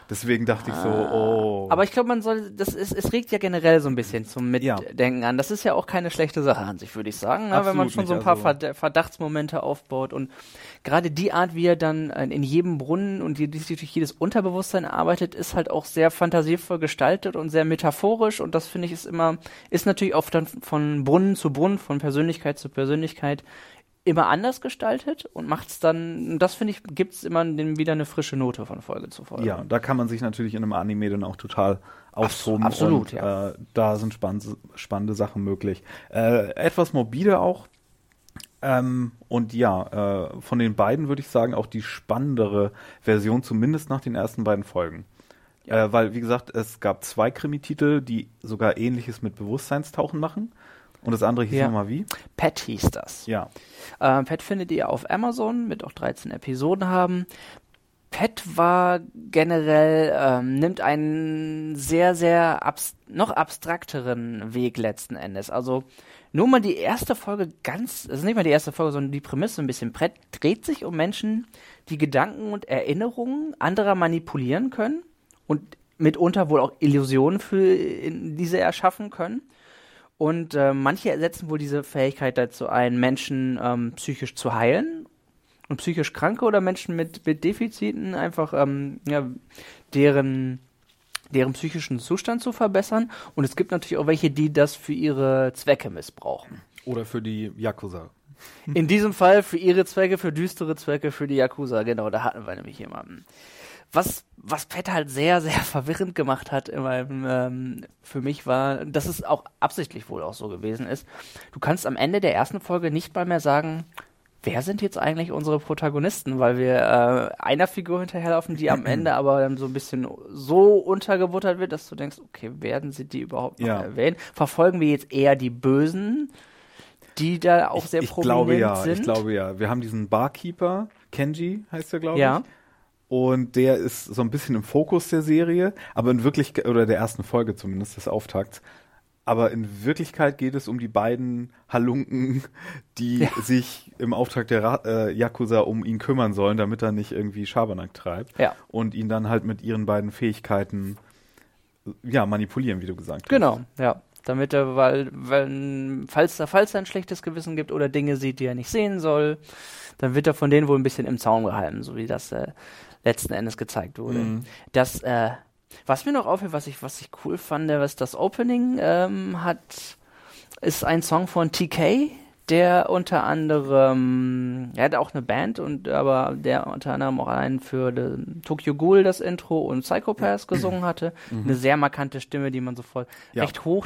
Deswegen dachte ich so, ah. oh. Aber ich glaube, man soll, das ist, es regt ja generell so ein bisschen zum Mitdenken ja. an. Das ist ja auch keine schlechte Sache an sich, würde ich sagen, ne? wenn man schon so ein paar also. Verdachtsmomente aufbaut und gerade die Art, wie er dann in jedem Brunnen und die, die durch jedes Unterbewusstsein arbeitet, ist halt auch sehr fantasievoll gestaltet und sehr metaphorisch und das finde ich ist immer, ist natürlich oft dann von Brunnen zu Brunnen, von Persönlichkeit zu Persönlichkeit immer anders gestaltet und macht es dann, das finde ich, gibt es immer wieder eine frische Note von Folge zu Folge. Ja, da kann man sich natürlich in einem Anime dann auch total austoben. Absolut, und, ja. Äh, da sind spannende, spannende Sachen möglich. Äh, etwas morbide auch. Ähm, und ja, äh, von den beiden würde ich sagen, auch die spannendere Version, zumindest nach den ersten beiden Folgen. Ja. Äh, weil, wie gesagt, es gab zwei Krimititel, die sogar ähnliches mit Bewusstseinstauchen machen. Und das andere hieß ja. nochmal wie? Pet hieß das. Ja. Äh, Pet findet ihr auf Amazon, mit auch 13 Episoden haben. Pet war generell, ähm, nimmt einen sehr, sehr abs noch abstrakteren Weg letzten Endes. Also nur mal die erste Folge ganz, also nicht mal die erste Folge, sondern die Prämisse ein bisschen Pet dreht sich um Menschen, die Gedanken und Erinnerungen anderer manipulieren können und mitunter wohl auch Illusionen für diese erschaffen können. Und äh, manche setzen wohl diese Fähigkeit dazu ein, Menschen ähm, psychisch zu heilen. Und psychisch Kranke oder Menschen mit, mit Defiziten einfach ähm, ja, deren, deren psychischen Zustand zu verbessern. Und es gibt natürlich auch welche, die das für ihre Zwecke missbrauchen. Oder für die Yakuza. In diesem Fall für ihre Zwecke, für düstere Zwecke, für die Yakuza. Genau, da hatten wir nämlich jemanden. Was, was Pet halt sehr, sehr verwirrend gemacht hat in meinem, ähm, für mich war, dass es auch absichtlich wohl auch so gewesen ist. Du kannst am Ende der ersten Folge nicht mal mehr sagen, wer sind jetzt eigentlich unsere Protagonisten, weil wir äh, einer Figur hinterherlaufen, die am Ende aber dann so ein bisschen so untergebuttert wird, dass du denkst, okay, werden sie die überhaupt noch ja. erwähnen? Verfolgen wir jetzt eher die Bösen, die da auch sehr ich, ich prominent glaube, ja, sind? Ich glaube ja. Wir haben diesen Barkeeper, Kenji heißt er, glaube ja. ich. Und der ist so ein bisschen im Fokus der Serie, aber in Wirklichkeit, oder der ersten Folge zumindest, des Auftakts. Aber in Wirklichkeit geht es um die beiden Halunken, die ja. sich im Auftrag der Ra äh, Yakuza um ihn kümmern sollen, damit er nicht irgendwie Schabernack treibt. Ja. Und ihn dann halt mit ihren beiden Fähigkeiten ja, manipulieren, wie du gesagt hast. Genau, ja. damit er, weil, weil falls da falls er ein schlechtes Gewissen gibt oder Dinge sieht, die er nicht sehen soll, dann wird er von denen wohl ein bisschen im Zaum gehalten, so wie das äh, letzten Endes gezeigt wurde. Mhm. Das, äh, was mir noch aufhört, was ich, was ich cool fand, was das Opening ähm, hat, ist ein Song von TK, der unter anderem, er hat auch eine Band und aber der unter anderem auch einen für den Tokyo Ghoul das Intro und Psychopaths gesungen hatte. Eine sehr markante Stimme, die man sofort Ja. recht hoch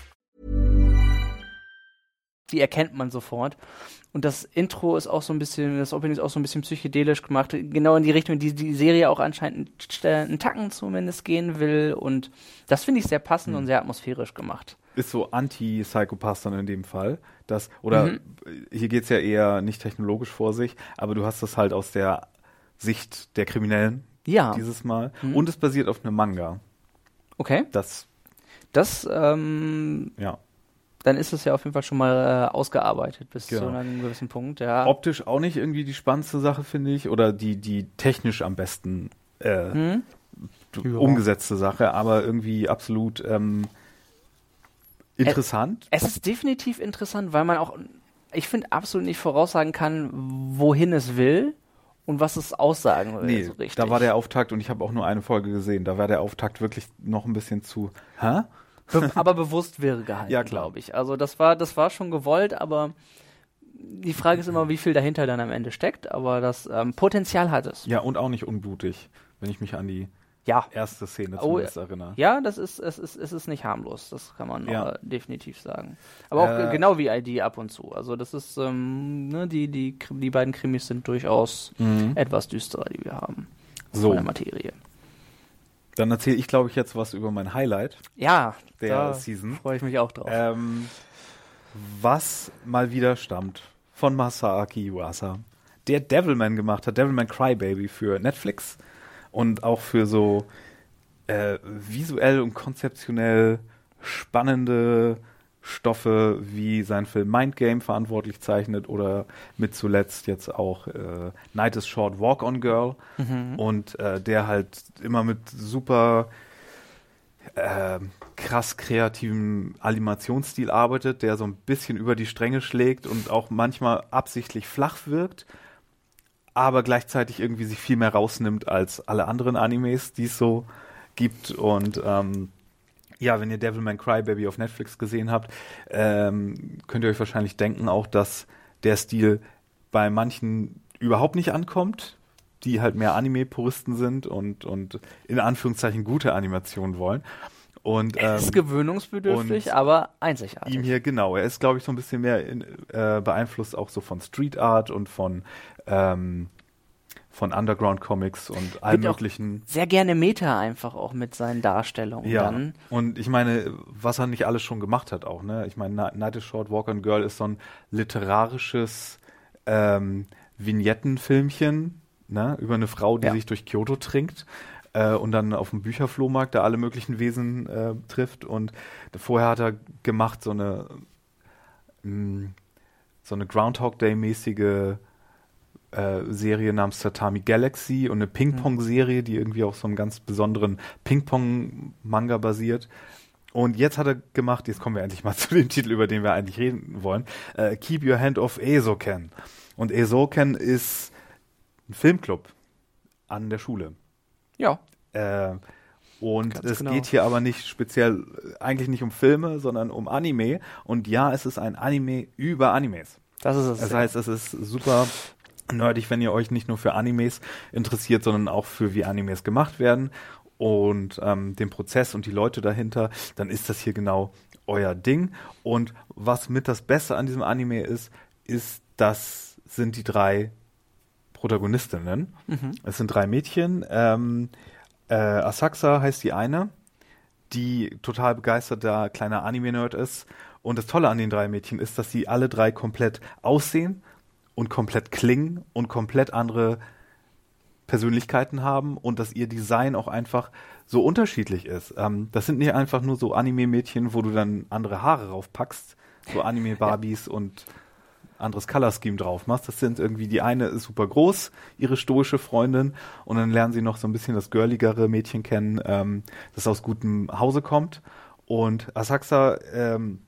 Die erkennt man sofort. Und das Intro ist auch so ein bisschen, das Opening ist auch so ein bisschen psychedelisch gemacht, genau in die Richtung, die die Serie auch anscheinend einen, einen Tacken zumindest gehen will. Und das finde ich sehr passend und sehr atmosphärisch gemacht. Ist so Anti-Psychopath dann in dem Fall. Das, oder Mhm. hier geht's ja eher nicht technologisch vor sich, aber du hast das halt aus der Sicht der Kriminellen Ja, dieses Mal. Mhm. Und es basiert auf einem Manga. okay. Das, Das, ähm, ja. Dann ist es ja auf jeden Fall schon mal äh, ausgearbeitet bis Genau. zu einem gewissen Punkt, ja. Optisch auch nicht irgendwie die spannendste Sache, finde ich. Oder die, die technisch am besten äh, Hm? umgesetzte Sache, aber irgendwie absolut ähm, interessant. Es ist definitiv interessant, weil man auch, ich finde, absolut nicht voraussagen kann, wohin es will und was es aussagen will. Nee, so richtig. da war der Auftakt und ich habe auch nur eine Folge gesehen. Da war der Auftakt wirklich noch ein bisschen zu. Hä? Be aber bewusst wirr gehalten, Ja, glaube ich. Also das war, das war schon gewollt, aber die Frage ist immer, wie viel dahinter dann am Ende steckt. Aber das ähm, Potenzial hat es. Ja, und auch nicht unblutig, wenn ich mich an die Ja. erste Szene Oh, zumindest erinnere. Ja, das ist, es ist, es ist nicht harmlos, das kann man Ja. äh, definitiv sagen. Aber auch Äh, genau wie ID ab und zu. Also das ist, ähm, ne, die, die, die beiden Krimis sind durchaus etwas düsterer, die wir haben. Mhm. So. Von der Materie. Dann erzähle ich, glaube ich, jetzt was über mein Highlight Ja, der Season. freue ich mich auch drauf. Ähm, was mal wieder stammt von Masaaki Yuasa, der Devilman gemacht hat, Devilman Crybaby für Netflix und auch für so äh, visuell und konzeptionell spannende Stoffe wie sein Film Mind Game verantwortlich zeichnet oder mit zuletzt jetzt auch äh, Night is Short Walk on Girl und äh, der halt immer mit super äh, krass kreativen Animationsstil arbeitet, der so ein bisschen über die Stränge schlägt und auch manchmal absichtlich flach wirkt, aber gleichzeitig irgendwie sich viel mehr rausnimmt als alle anderen Animes, die es so gibt. Und ähm, ja, wenn ihr Devilman Crybaby auf Netflix gesehen habt, ähm, könnt ihr euch wahrscheinlich denken auch, dass der Stil bei manchen überhaupt nicht ankommt, die halt mehr Anime-Puristen sind und, und in Anführungszeichen gute Animationen wollen. Und ähm, es ist gewöhnungsbedürftig, und aber einzigartig. ihm hier genau. Er ist, glaube ich, so ein bisschen mehr in, äh, beeinflusst auch so von Street Art und von ähm, von Underground Comics und allem möglichen. Sehr gerne Meta einfach auch mit seinen Darstellungen Ja, dann. und ich meine, was er nicht alles schon gemacht hat auch, ne? Ich meine, Night is Short, Walk and Girl ist so ein literarisches ähm, Vignettenfilmchen, ne? Über eine Frau, die Ja. sich durch Kyoto trinkt äh, und dann auf dem Bücherflohmarkt da alle möglichen Wesen äh, trifft. Und vorher hat er gemacht so eine mh, so eine Groundhog Day-mäßige äh, Serie namens Tatami Galaxy und eine Ping-Pong-Serie, die irgendwie auf so einem ganz besonderen Ping-Pong-Manga basiert. Und jetzt hat er gemacht, jetzt kommen wir endlich mal zu dem Titel, über den wir eigentlich reden wollen, äh, Keep Your Hand Off Esoken. Und Esoken ist ein Filmclub an der Schule. Ja. Äh, und Ganz es genau. geht hier aber nicht speziell, eigentlich nicht um Filme, sondern um Anime. Und ja, es ist ein Anime über Animes. Das ist es. Das heißt, es ist super nerdig, wenn ihr euch nicht nur für Animes interessiert, sondern auch für wie Animes gemacht werden und ähm, den Prozess und die Leute dahinter, dann ist das hier genau euer Ding. Und was mit das Beste an diesem Anime ist, ist, das sind die drei Protagonistinnen. Es sind drei Mädchen. Ähm, äh, Asaxa heißt die eine. die total begeisterter kleiner Anime-Nerd ist. Und das Tolle an den drei Mädchen ist, dass sie alle drei komplett aussehen und komplett klingen und komplett andere Persönlichkeiten haben und dass ihr Design auch einfach so unterschiedlich ist. Ähm, das sind nicht einfach nur so Anime-Mädchen, wo du dann andere Haare raufpackst, so Anime-Barbies ja. und anderes Color Scheme drauf machst. Das sind irgendwie, die eine ist super groß, ihre stoische Freundin, und dann lernen sie noch so ein bisschen das girligere Mädchen kennen, ähm, das aus gutem Hause kommt. Und Asaxa ähm,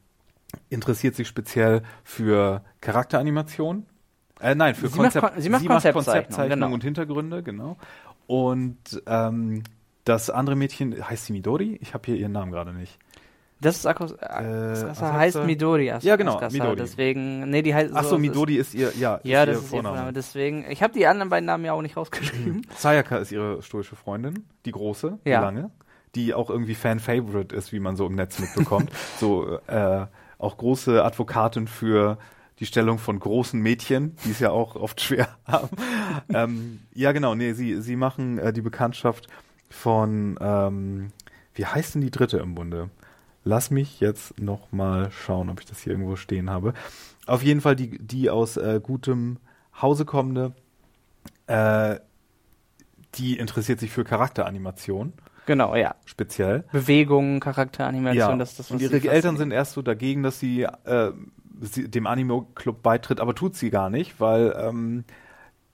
interessiert sich speziell für Charakteranimation. Äh, nein, für sie Konzept, macht, sie macht Konzeptzeichnung, Konzeptzeichnung genau. und Hintergründe, genau. Und ähm, das andere Mädchen heißt sie Midori. Ich habe hier ihren Namen gerade nicht. Das ist Akos, äh, Asasa heißt Midori. As ja, genau, Askasa, Midori. Deswegen, nee, die heißt Ach so, Midori ist, ist ihr, ja, ja, ist das ihr ist Vorname. ihr Vorname. Deswegen, ich habe die anderen beiden Namen ja auch nicht rausgeschrieben. Sayaka ist ihre stoische Freundin, die große, die Ja. lange, die auch irgendwie Fan-Favorite ist, wie man so im Netz mitbekommt. so, äh, auch große Advokatin für die Stellung von großen Mädchen, die es ja auch oft schwer haben. ähm, ja, genau, nee, sie, sie machen äh, die Bekanntschaft von, ähm, wie heißt denn die dritte im Bunde? Lass mich jetzt noch mal schauen, ob ich das hier irgendwo stehen habe. Auf jeden Fall die, die aus äh, gutem Hause kommende, äh, die interessiert sich für Charakteranimation Genau, ja. speziell. Bewegung, Charakteranimation, das ist das, was und ihre Eltern sind erst so dagegen, dass sie, äh, sie dem Anime-Club beitritt, aber tut sie gar nicht, weil ähm,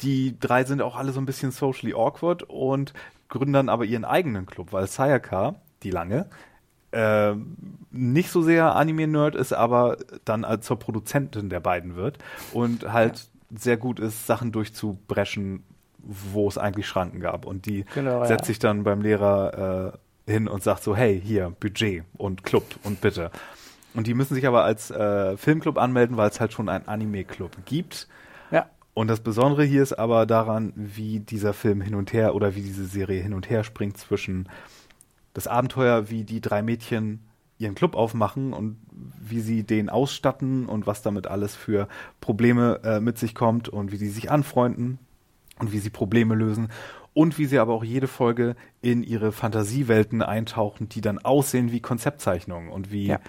die drei sind auch alle so ein bisschen socially awkward und gründen dann aber ihren eigenen Club, weil Sayaka, die lange, äh, nicht so sehr Anime-Nerd ist, aber dann als zur Produzentin der beiden wird und halt sehr gut ist, Sachen durchzubrechen, wo es eigentlich Schranken gab. Und die Genau, setzt ja. sich dann beim Lehrer äh, hin und sagt so, hey, hier, Budget und Club und bitte. Und die müssen sich aber als äh, Filmclub anmelden, weil es halt schon einen Anime-Club gibt. Ja. Und das Besondere hier ist aber daran, wie dieser Film hin und her oder wie diese Serie hin und her springt zwischen das Abenteuer, wie die drei Mädchen ihren Club aufmachen und wie sie den ausstatten und was damit alles für Probleme äh, mit sich kommt und wie sie sich anfreunden und wie sie Probleme lösen und wie sie aber auch jede Folge in ihre Fantasiewelten eintauchen, die dann aussehen wie Konzeptzeichnungen und wie Ja.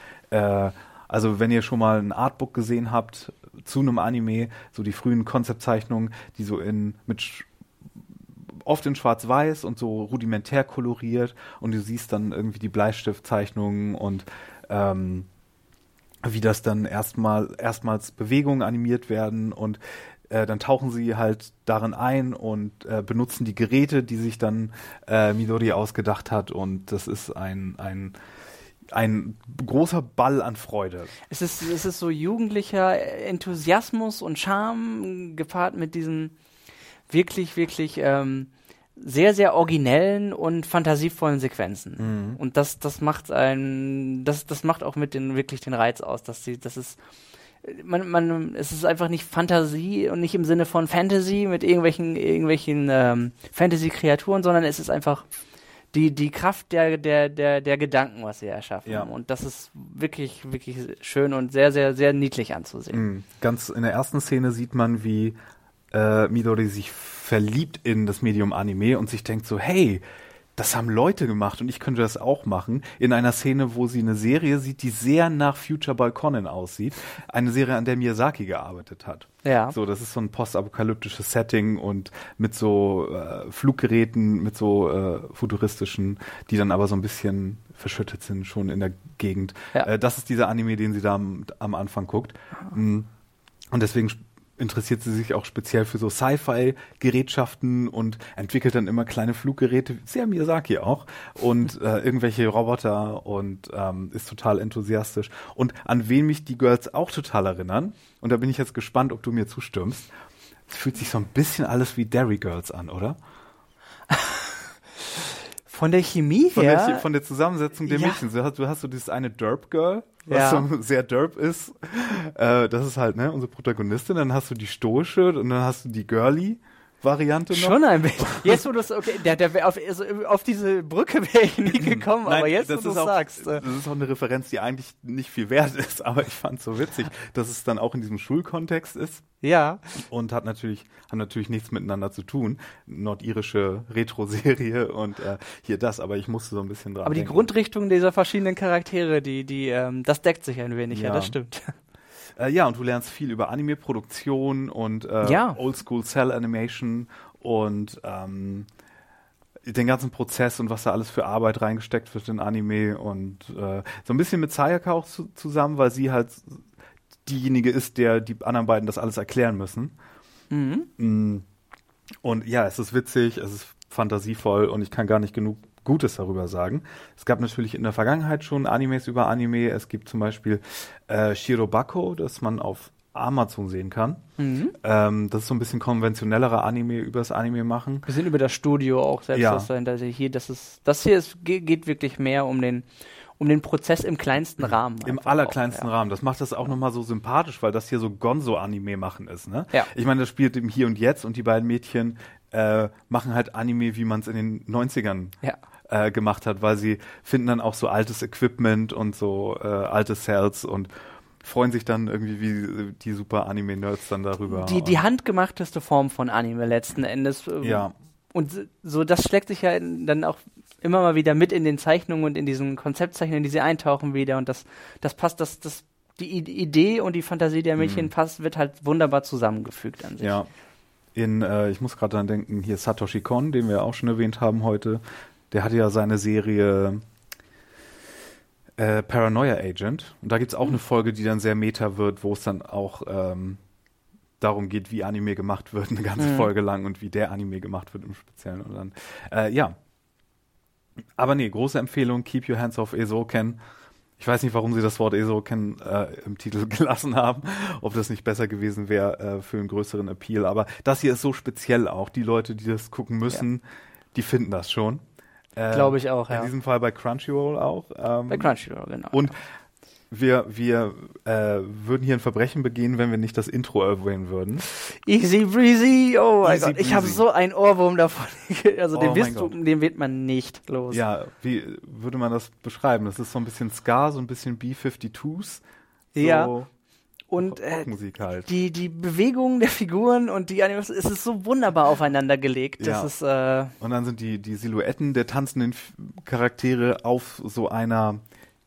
äh, also wenn ihr schon mal ein Artbook gesehen habt zu einem Anime, so die frühen Konzeptzeichnungen, die so in mit oft in Schwarz-Weiß und so rudimentär koloriert und du siehst dann irgendwie die Bleistiftzeichnungen und ähm, wie das dann erstmal erstmals Bewegungen animiert werden und äh, dann tauchen sie halt darin ein und äh, benutzen die Geräte, die sich dann äh, Midori ausgedacht hat und das ist ein ein ein großer Ball an Freude. Es ist, es ist so jugendlicher Enthusiasmus und Charme gepaart mit diesen wirklich, wirklich ähm, sehr, sehr originellen und fantasievollen Sequenzen. Und das, das macht ein, das, das macht auch mit den wirklich den Reiz aus, dass sie, das ist man, man, es ist einfach nicht Fantasie und nicht im Sinne von Fantasy mit irgendwelchen, irgendwelchen ähm, Fantasy-Kreaturen, sondern es ist einfach die, die Kraft der, der, der, der Gedanken, was sie erschaffen. Ja. Und das ist wirklich, wirklich schön und sehr, sehr, sehr niedlich anzusehen. Mhm. Ganz in der ersten Szene sieht man, wie äh, Midori sich verliebt in das Medium Anime und sich denkt so, hey, das haben Leute gemacht und ich könnte das auch machen. In einer Szene, wo sie eine Serie sieht, die sehr nach Future Conan aussieht. Eine Serie, an der Miyazaki gearbeitet hat. Ja. So, das ist so ein postapokalyptisches Setting und mit so äh, Fluggeräten, mit so äh, futuristischen, die dann aber so ein bisschen verschüttet sind schon in der Gegend. Ja. Äh, das ist dieser Anime, den sie da am, am Anfang guckt. Mm. Und deswegen interessiert sie sich auch speziell für so Sci-Fi-Gerätschaften und entwickelt dann immer kleine Fluggeräte, sehr Miyazaki auch, und äh, irgendwelche Roboter und ähm, ist total enthusiastisch. Und an wen mich die Girls auch total erinnern, und da bin ich jetzt gespannt, ob du mir zustimmst, es fühlt sich so ein bisschen alles wie Derry Girls an, oder? Von der Chemie Von, her. der, von der Zusammensetzung der Ja. Mädchen. Du hast, du hast so dieses eine Derp Girl, was Ja. so sehr derp ist. Äh, das ist halt ne, unsere Protagonistin. Dann hast du die stoische und dann hast du die Girly, Variante noch. Schon ein bisschen. Jetzt, wo du es, okay, der, der auf, also auf diese Brücke wäre ich nie gekommen, aber jetzt, wo du auch, sagst. äh, Das ist auch eine Referenz, die eigentlich nicht viel wert ist, aber ich fand es so witzig, dass es dann auch in diesem Schulkontext ist Ja. und hat natürlich, haben natürlich nichts miteinander zu tun. Nordirische Retro-Serie und äh, hier das, aber ich musste so ein bisschen dran Aber die denken. Grundrichtung dieser verschiedenen Charaktere, die, die, ähm, das deckt sich ein wenig, ja, Ja. das stimmt. Äh, ja, und du lernst viel über Anime-Produktion und äh, Ja. Oldschool Cell Animation und ähm, den ganzen Prozess und was da alles für Arbeit reingesteckt wird in Anime und äh, so ein bisschen mit Sayaka auch zu, zusammen, weil sie halt diejenige ist, der die anderen beiden das alles erklären müssen. Mhm. Mm. Und ja, es ist witzig, es ist fantasievoll und ich kann gar nicht genug Gutes darüber sagen. Es gab natürlich in der Vergangenheit schon Animes über Anime. Es gibt zum Beispiel äh, Shirobako, das man auf Amazon sehen kann. Mhm. Ähm, das ist so ein bisschen konventionellerer Anime übers Anime machen. Wir sind über das Studio auch selbst, Ja. das dahinter hier, das ist, das hier ist, ge- geht wirklich mehr um den, um den Prozess im kleinsten Rahmen. Im allerkleinsten auch, ja. Rahmen. Das macht das auch nochmal so sympathisch, weil das hier so Gonzo-Anime machen ist. Ne? Ja. Ich meine, das spielt im Hier und Jetzt und die beiden Mädchen äh, machen halt Anime, wie man es in den 90ern Ja. äh, gemacht hat, weil sie finden dann auch so altes Equipment und so äh, alte Cells und freuen sich dann irgendwie wie die super Anime-Nerds dann darüber. Die, die handgemachteste Form von Anime letzten Endes. ähm, Ja. Und so, das schlägt sich ja dann auch immer mal wieder mit in den Zeichnungen und in diesen Konzeptzeichnungen, die sie eintauchen wieder. Und das, das passt, das, das, die Idee und die Fantasie der Mädchen passt, wird halt wunderbar zusammengefügt an sich. Mhm. Ja. In, äh, ich muss gerade dran denken, hier Satoshi Kon, den wir auch schon erwähnt haben heute, der hatte ja seine Serie äh, Paranoia Agent. Und da gibt's auch eine Folge, die dann sehr meta wird, wo es dann auch ähm, darum geht, wie Anime gemacht wird, eine ganze Mhm. Folge lang und wie der Anime gemacht wird im Speziellen. Und dann, äh, ja. Aber nee, große Empfehlung, Keep Your Hands Off Esoken. Ich weiß nicht, warum sie das Wort Esoken äh, im Titel gelassen haben, ob das nicht besser gewesen wäre äh, für einen größeren Appeal. Aber das hier ist so speziell auch. Die Leute, die das gucken müssen, die finden das schon. Äh, Glaube ich auch, ja. In diesem Fall bei Crunchyroll auch. Ähm, Bei Crunchyroll, genau. und wir, wir äh, würden hier ein Verbrechen begehen, wenn wir nicht das Intro erwähnen würden. Easy breezy, oh mein Easy Gott, ich habe so einen Ohrwurm davon. Also Oh den, wirst du, den wird man nicht los. Ja, wie würde man das beschreiben? Das ist so ein bisschen Ska, so ein bisschen B-52s. So Ja. Und äh, halt. die, die Bewegungen der Figuren und die Animationen, es ist so wunderbar aufeinander gelegt. Ja. ist, äh, Und dann sind die, die Silhouetten der tanzenden Charaktere auf so einer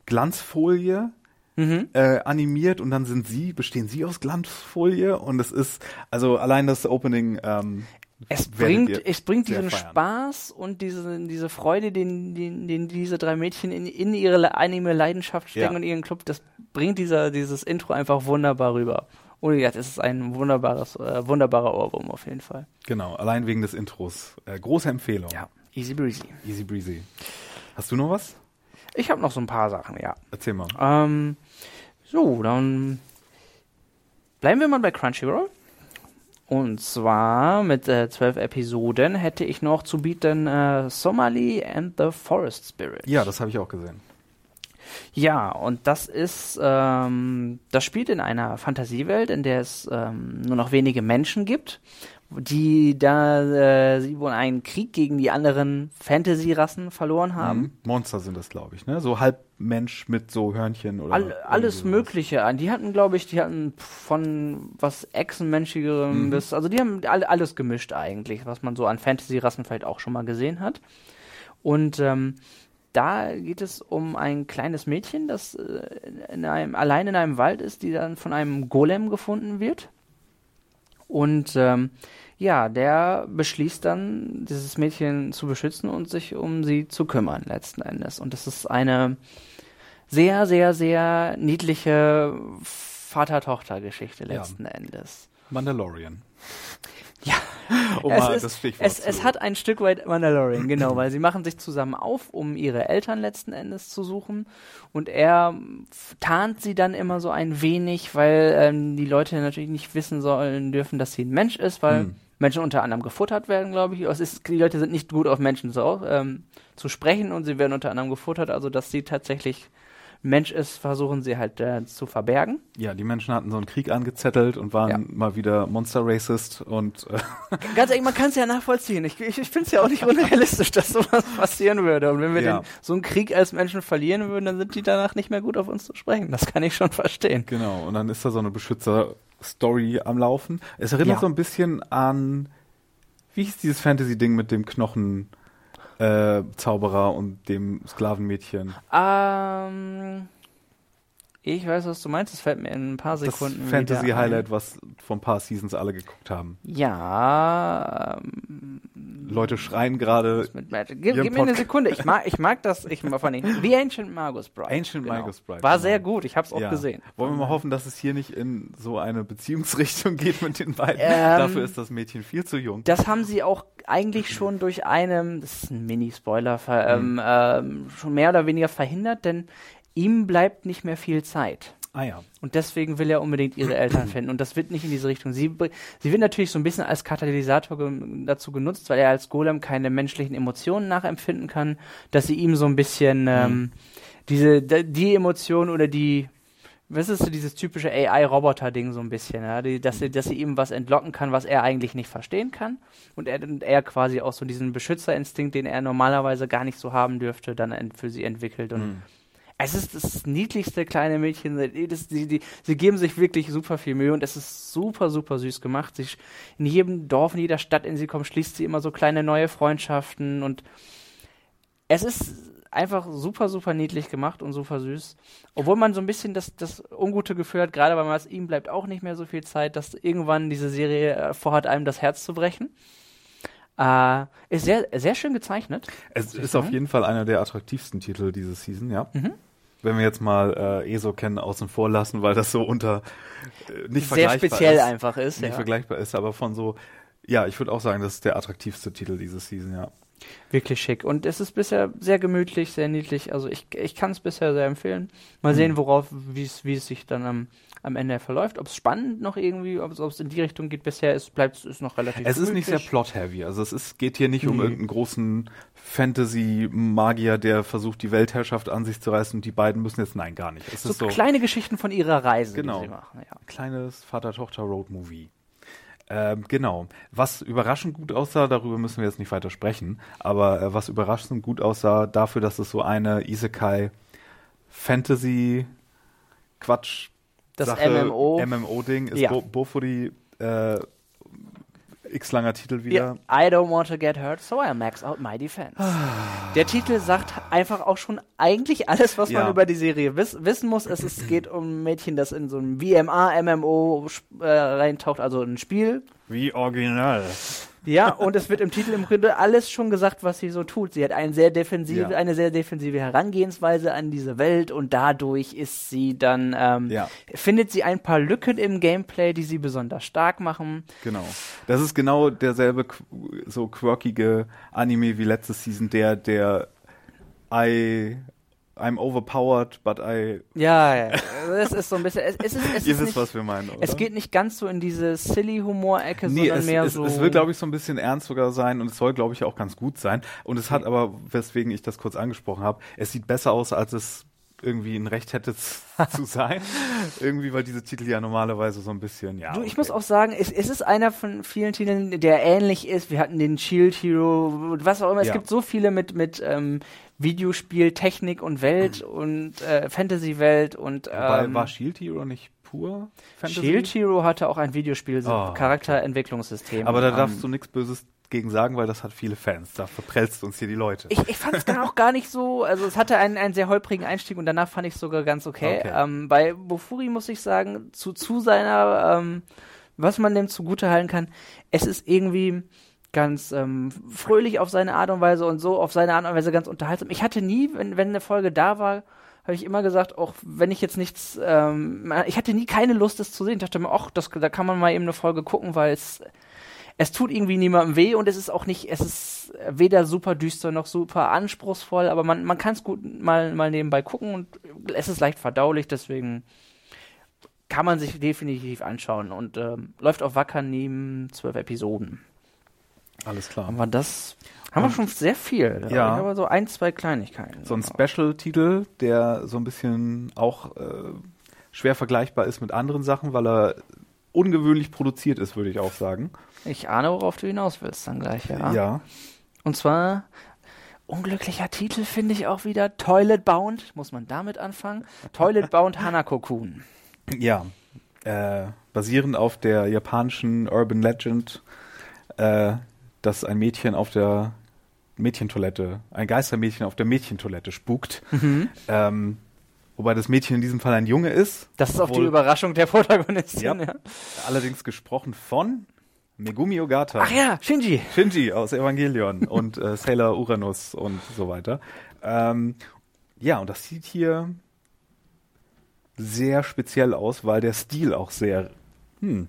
Glanzfolie mhm. äh, animiert und dann sind sie, bestehen sie aus Glanzfolie und es ist, also allein das Opening ähm, es bringt, es bringt diesen feiern. Spaß und diese, diese Freude, den, den, den diese drei Mädchen in, in ihre Anime-Leidenschaft stecken Ja. und ihren Club, das bringt dieser, dieses Intro einfach wunderbar rüber. Und ja, es ist ein wunderbares, äh, wunderbarer Ohrwurm auf jeden Fall. Genau, allein wegen des Intros. Äh, große Empfehlung. Easy breezy. Easy breezy. Hast du noch was? Ich habe noch so ein paar Sachen, ja. Erzähl mal. Ähm, so, dann bleiben wir mal bei Crunchyroll. Und zwar mit äh, zwölf Episoden hätte ich noch zu bieten äh, Somali and the Forest Spirit. Ja, das habe ich auch gesehen. Ja, und das ist, ähm, das spielt in einer Fantasiewelt, in der es ähm, nur noch wenige Menschen gibt, die da äh, sie wohl einen Krieg gegen die anderen Fantasy-Rassen verloren haben. Mhm. Monster sind das, glaube ich, ne? So halb Mensch mit so Hörnchen oder All, alles sowas. Mögliche an. Die hatten, glaube ich, die hatten von was Echsenmenschigerem Mhm. bis, also die haben all, alles gemischt eigentlich, was man so an Fantasy-Rassen vielleicht auch schon mal gesehen hat. Und ähm, da geht es um ein kleines Mädchen, das äh, in einem, allein in einem Wald ist, die dann von einem Golem gefunden wird. Und ähm, ja, der beschließt dann, dieses Mädchen zu beschützen und sich um sie zu kümmern, letzten Endes. Und das ist eine sehr, sehr, sehr niedliche Vater-Tochter-Geschichte Ja. letzten Endes. Mandalorian. Ja. Um es, ist, das Stichwort es, es hat ein Stück weit Mandalorian, genau, weil sie machen sich zusammen auf, um ihre Eltern letzten Endes zu suchen. Und er tarnt sie dann immer so ein wenig, weil ähm, die Leute natürlich nicht wissen sollen dürfen, dass sie ein Mensch ist, weil Hm. Menschen unter anderem gefuttert werden, glaube ich. Ist, die Leute sind nicht gut auf Menschen so, ähm, zu sprechen und sie werden unter anderem gefuttert, also dass sie tatsächlich Mensch ist, versuchen sie halt äh, zu verbergen. Ja, die Menschen hatten so einen Krieg angezettelt und waren Ja. mal wieder Monster-Racist und äh, Ganz ehrlich, man kann es ja nachvollziehen. Ich, ich, ich finde es ja auch nicht unrealistisch, dass sowas passieren würde. Und wenn wir Ja. den, so einen Krieg als Menschen verlieren würden, dann sind die danach nicht mehr gut auf uns zu sprechen. Das kann ich schon verstehen. genau, und dann ist da so eine Beschützer-Story am Laufen. Es erinnert Ja. so ein bisschen an, wie hieß dieses Fantasy-Ding mit dem Knochen äh, Zauberer und dem Sklavenmädchen? Ähm, ich weiß, was du meinst. Das fällt mir in ein paar Sekunden das wieder ein. Fantasy-Highlight, was vor ein paar Seasons alle geguckt haben. Ja, ähm, Leute schreien gerade. Gib, gib mir eine Sekunde. Ich mag, ich mag das. Ich vor allem The Ancient Magus Bride. Ancient genau. Magus Bride, War genau. sehr gut. Ich habe es auch Ja. gesehen. Wollen wir mal hoffen, dass es hier nicht in so eine Beziehungsrichtung geht mit den beiden. Ähm, Dafür ist das Mädchen viel zu jung. Das haben sie auch eigentlich schon durch einen, das ist ein Mini-Spoiler, ver, ähm, ähm, schon mehr oder weniger verhindert, denn ihm bleibt nicht mehr viel Zeit. Ah ja. Und deswegen will er unbedingt ihre Eltern finden. Und das wird nicht in diese Richtung. Sie, sie wird natürlich so ein bisschen als Katalysator ge dazu genutzt, weil er als Golem keine menschlichen Emotionen nachempfinden kann, dass sie ihm so ein bisschen ähm, diese, d- die Emotion oder die, was ist so dieses typische AI-Roboter-Ding so ein bisschen, ja? die, dass, sie, dass sie ihm was entlocken kann, was er eigentlich nicht verstehen kann. Und er, und er quasi auch so diesen Beschützerinstinkt, den er normalerweise gar nicht so haben dürfte, dann für sie entwickelt. Und es ist das niedlichste kleine Mädchen. Das, die, die, sie geben sich wirklich super viel Mühe und es ist super, super süß gemacht. Sie, in jedem Dorf, in jeder Stadt, in sie kommt, schließt sie immer so kleine neue Freundschaften und es ist einfach super, super niedlich gemacht und super süß. Obwohl man so ein bisschen das, das ungute Gefühl hat, gerade weil man es ihm bleibt auch nicht mehr so viel Zeit, dass irgendwann diese Serie äh, vorhat, einem das Herz zu brechen. Äh, ist sehr, sehr schön gezeichnet. Es ist auf jeden Fall einer der attraktivsten Titel diese Season, ja. Mhm. Wenn wir jetzt mal äh, ESO kennen außen vor lassen, weil das so unter äh, nicht Sehr vergleichbar speziell ist, einfach ist. nicht ja. vergleichbar ist, aber von so ja, ich würde auch sagen, das ist der attraktivste Titel diese Season, ja. Wirklich schick. Und es ist bisher sehr gemütlich, sehr niedlich. Also ich, ich kann es bisher sehr empfehlen. Mal sehen, worauf, wie es wie es sich dann am, am Ende verläuft. Ob es spannend noch irgendwie, ob es in die Richtung geht. Bisher ist, bleibt es noch relativ Es ist nicht sehr gemütlich. plot-heavy. Also es ist, geht hier nicht um Nee. irgendeinen großen Fantasy-Magier, der versucht, die Weltherrschaft an sich zu reißen und die beiden müssen jetzt, nein, gar nicht. Es So, ist so kleine Geschichten von ihrer Reise, Genau. die sie machen. Ja. kleines Vater-Tochter-Road-Movie. Ähm, genau. Was überraschend gut aussah, darüber müssen wir jetzt nicht weiter sprechen, aber äh, was überraschend gut aussah, dafür, dass es so eine Isekai Fantasy Quatsch Das Sache, MMO. MMO-Ding ist Ja. Bo Bofuri äh, x langer Titel wieder. I don't want to get hurt, so I max out my defense. Der Titel sagt einfach auch schon eigentlich alles, was man Ja. über die Serie wiss wissen muss. Es ist, geht um ein Mädchen, das in so ein VMA, MMO sp- äh, reintaucht, also ein Spiel. Wie original. Ja, und es wird im Titel im Grunde alles schon gesagt, was sie so tut. Sie hat ein sehr defensive, Ja. eine sehr defensive Herangehensweise an diese Welt und dadurch ist sie dann, ähm, Ja. findet sie ein paar Lücken im Gameplay, die sie besonders stark machen. Genau. Das ist genau derselbe so quirkige Anime wie letzte Season, der der I I'm overpowered, but I Ja, ja. Es ist so ein bisschen, es, es ist, es Ihr ist wisst, nicht, was wir meinen, oder? es geht nicht ganz so in diese silly Humor-Ecke, Nee, sondern es, mehr es, so. es will, glaube ich, so ein bisschen ernst sogar sein und es soll, glaube ich, auch ganz gut sein. Und es hat aber, weswegen ich das kurz angesprochen habe, es sieht besser aus, als es irgendwie ein Recht hätte zu sein. irgendwie, weil diese Titel ja normalerweise so ein bisschen, ja. Du, ich okay. muss auch sagen, es, es ist einer von vielen Titeln, der ähnlich ist. Wir hatten den Shield Hero, was auch immer. Es Ja. gibt so viele mit, mit ähm, Videospiel, Technik und Welt und äh, Fantasy-Welt und Wobei, ähm, war Shield Hero nicht pur Fantasy? Shield Hero hatte auch ein Videospiel, so Oh, okay. Charakterentwicklungssystem. Aber da Ähm, darfst du nichts Böses gegen sagen, weil das hat viele Fans. Da verprellst uns hier die Leute. Ich, ich fand es auch gar nicht so, also es hatte einen, einen sehr holprigen Einstieg und danach fand ich es sogar ganz okay. Okay. Ähm, bei Bofuri muss ich sagen, zu, zu seiner, ähm, was man dem zugute halten kann, es ist irgendwie ganz ähm, fröhlich auf seine Art und Weise und so auf seine Art und Weise ganz unterhaltsam. Ich hatte nie, wenn, wenn eine Folge da war, habe ich immer gesagt, auch wenn ich jetzt nichts, ähm, ich hatte nie keine Lust, das zu sehen. Ich dachte mir, ach, das, da kann man mal eben eine Folge gucken, weil es es tut irgendwie niemandem weh und es ist auch nicht, es ist weder super düster noch super anspruchsvoll, aber man, man kann es gut mal, mal nebenbei gucken und es ist leicht verdaulich, deswegen kann man sich definitiv anschauen und ähm, läuft auf Wacker neben zwölf Episoden. Alles klar. Haben wir das? Haben wir schon sehr viel. Ja. Aber so ein, zwei Kleinigkeiten. So ein Special-Titel, der so ein bisschen auch äh, schwer vergleichbar ist mit anderen Sachen, weil er ungewöhnlich produziert ist, würde ich auch sagen. Ich ahne, worauf du hinaus willst dann gleich, ja. Ja. Und zwar, unglücklicher Titel finde ich auch wieder, Toilet Bound, muss man damit anfangen? Toilet Bound Hanako-kun. Ja. Äh, basierend auf der japanischen Urban Legend, äh, dass ein Mädchen auf der Mädchentoilette, ein Geistermädchen auf der Mädchentoilette spukt. Ähm, wobei das Mädchen in diesem Fall ein Junge ist. Das ist auch die Überraschung der Protagonistin. Ja. Ja. Allerdings gesprochen von Megumi Ogata. Ach ja, Shinji. Shinji aus Evangelion und äh, Sailor Uranus und so weiter. Ähm, ja, und das sieht hier sehr speziell aus, weil der Stil auch sehr. Hm,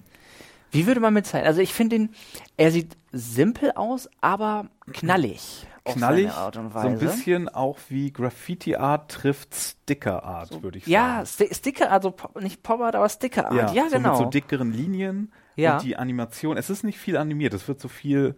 Wie würde man mit Zeit? Also ich finde ihn, er sieht simpel aus, aber knallig. knallig, seine Art und so ein bisschen auch wie Graffiti Art trifft Sticker Art, würde ich Ja, sagen. Sti Sticker, also nicht Pop-Art, aber Sticker-Art. Ja, so genau. mit so dickeren Linien Ja. und die Animation. Es ist nicht viel animiert, es wird so viel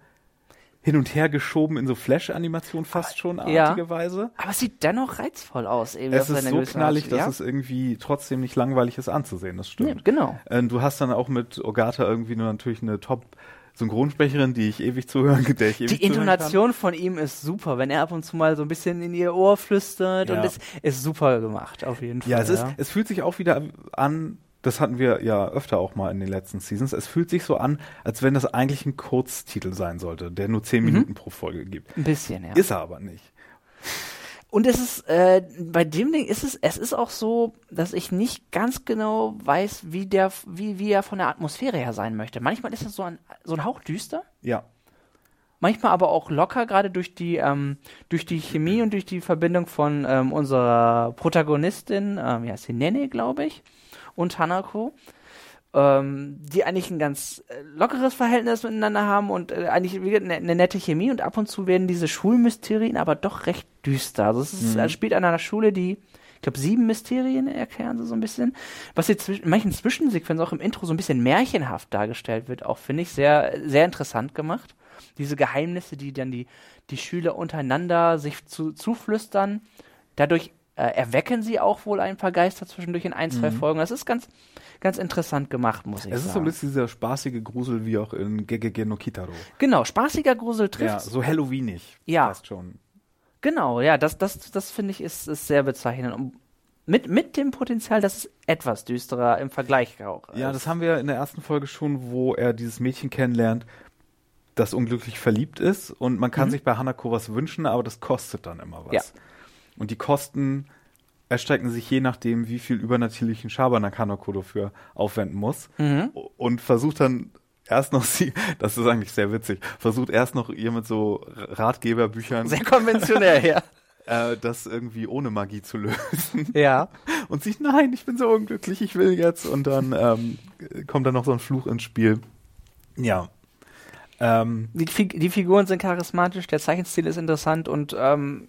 hin und her geschoben in so Flash-Animation fast schon Ah, ja. artige Weise. aber es sieht dennoch reizvoll aus. Eben Es ist so knallig, Art. dass ja? es irgendwie trotzdem nicht langweilig ist anzusehen, das Ja, stimmt. genau. Äh, Du hast dann auch mit Ogata irgendwie nur natürlich eine Top-Synchronsprecherin, die ich ewig zuhören, der ich ewig Die Intonation von ihm ist super, wenn er ab und zu mal so ein bisschen in ihr Ohr flüstert Ja. und es ist super gemacht, auf jeden. Fall. Ja, es ist, es fühlt sich auch wieder an, das hatten wir ja öfter auch mal in den letzten Seasons, es fühlt sich so an, als wenn das eigentlich ein Kurztitel sein sollte, der nur Mhm. zehn Minuten pro Folge gibt. ein bisschen, ja. Ist er aber nicht. Und es ist, äh, bei dem Ding ist es, es ist auch so, dass ich nicht ganz genau weiß, wie der, wie, wie er von der Atmosphäre her sein möchte. Manchmal ist es so ein, so ein Hauch düster, Ja. manchmal aber auch locker, gerade durch die, ähm, durch die Chemie und durch die Verbindung von ähm, unserer Protagonistin, ähm, ja, sie Nene, glaube ich, und Hanako, ähm, die eigentlich ein ganz äh, lockeres Verhältnis miteinander haben und äh, eigentlich eine, eine nette Chemie und ab und zu werden diese Schulmysterien aber doch recht düster. Also es ist, er spielt an einer Schule, die ich glaube, sieben Mysterien erklären sie so ein bisschen. Was jetzt in manchen Zwischensequenzen auch im Intro so ein bisschen märchenhaft dargestellt wird, auch finde ich sehr, sehr interessant gemacht. Diese Geheimnisse, die dann die, die Schüler untereinander sich zu, zuflüstern. Dadurch äh, erwecken sie auch wohl ein paar Geister zwischendurch in ein, zwei Folgen. Das ist ganz, ganz interessant gemacht, muss ich Es ist so sagen. ein bisschen dieser spaßige Grusel wie auch in Gegege no Kitaro. genau, spaßiger Grusel trifft. Ja, so Halloweenig. Ja. Fast schon. Genau, ja, das, das, das finde ich ist, ist sehr bezeichnend. Und mit, mit dem Potenzial, dass es etwas düsterer im Vergleich auch Ja, ist. das haben wir in der ersten Folge schon, wo er dieses Mädchen kennenlernt, das unglücklich verliebt ist und man kann sich bei Hanako was wünschen, aber das kostet dann immer was. Ja. Und die Kosten erstrecken sich je nachdem, wie viel übernatürlichen Schabernack Hanako dafür aufwenden muss und versucht dann erst noch sie, das ist eigentlich sehr witzig, versucht erst noch ihr mit so Ratgeberbüchern Sehr konventionell, ja. äh, das irgendwie ohne Magie zu lösen. Ja. und sich, nein, ich bin so unglücklich, ich will jetzt. Und dann ähm, kommt dann noch so ein Fluch ins Spiel. Ja. Ähm, Die, die Figuren sind charismatisch, der Zeichenstil ist interessant und ähm,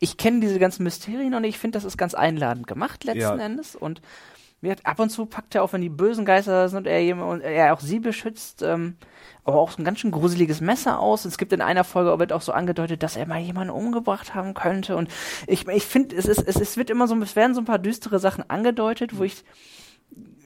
ich kenne diese ganzen Mysterien und ich finde, das ist ganz einladend gemacht letzten Ja. Endes und wie gesagt, ab und zu packt er auch, wenn die bösen Geister da sind und er, jemand, er auch sie beschützt, ähm, aber auch so ein ganz schön gruseliges Messer aus. Es gibt in einer Folge wird auch so angedeutet, dass er mal jemanden umgebracht haben könnte. Und ich, ich finde, es ist, es ist, wird immer so, es werden so ein paar düstere Sachen angedeutet, wo ich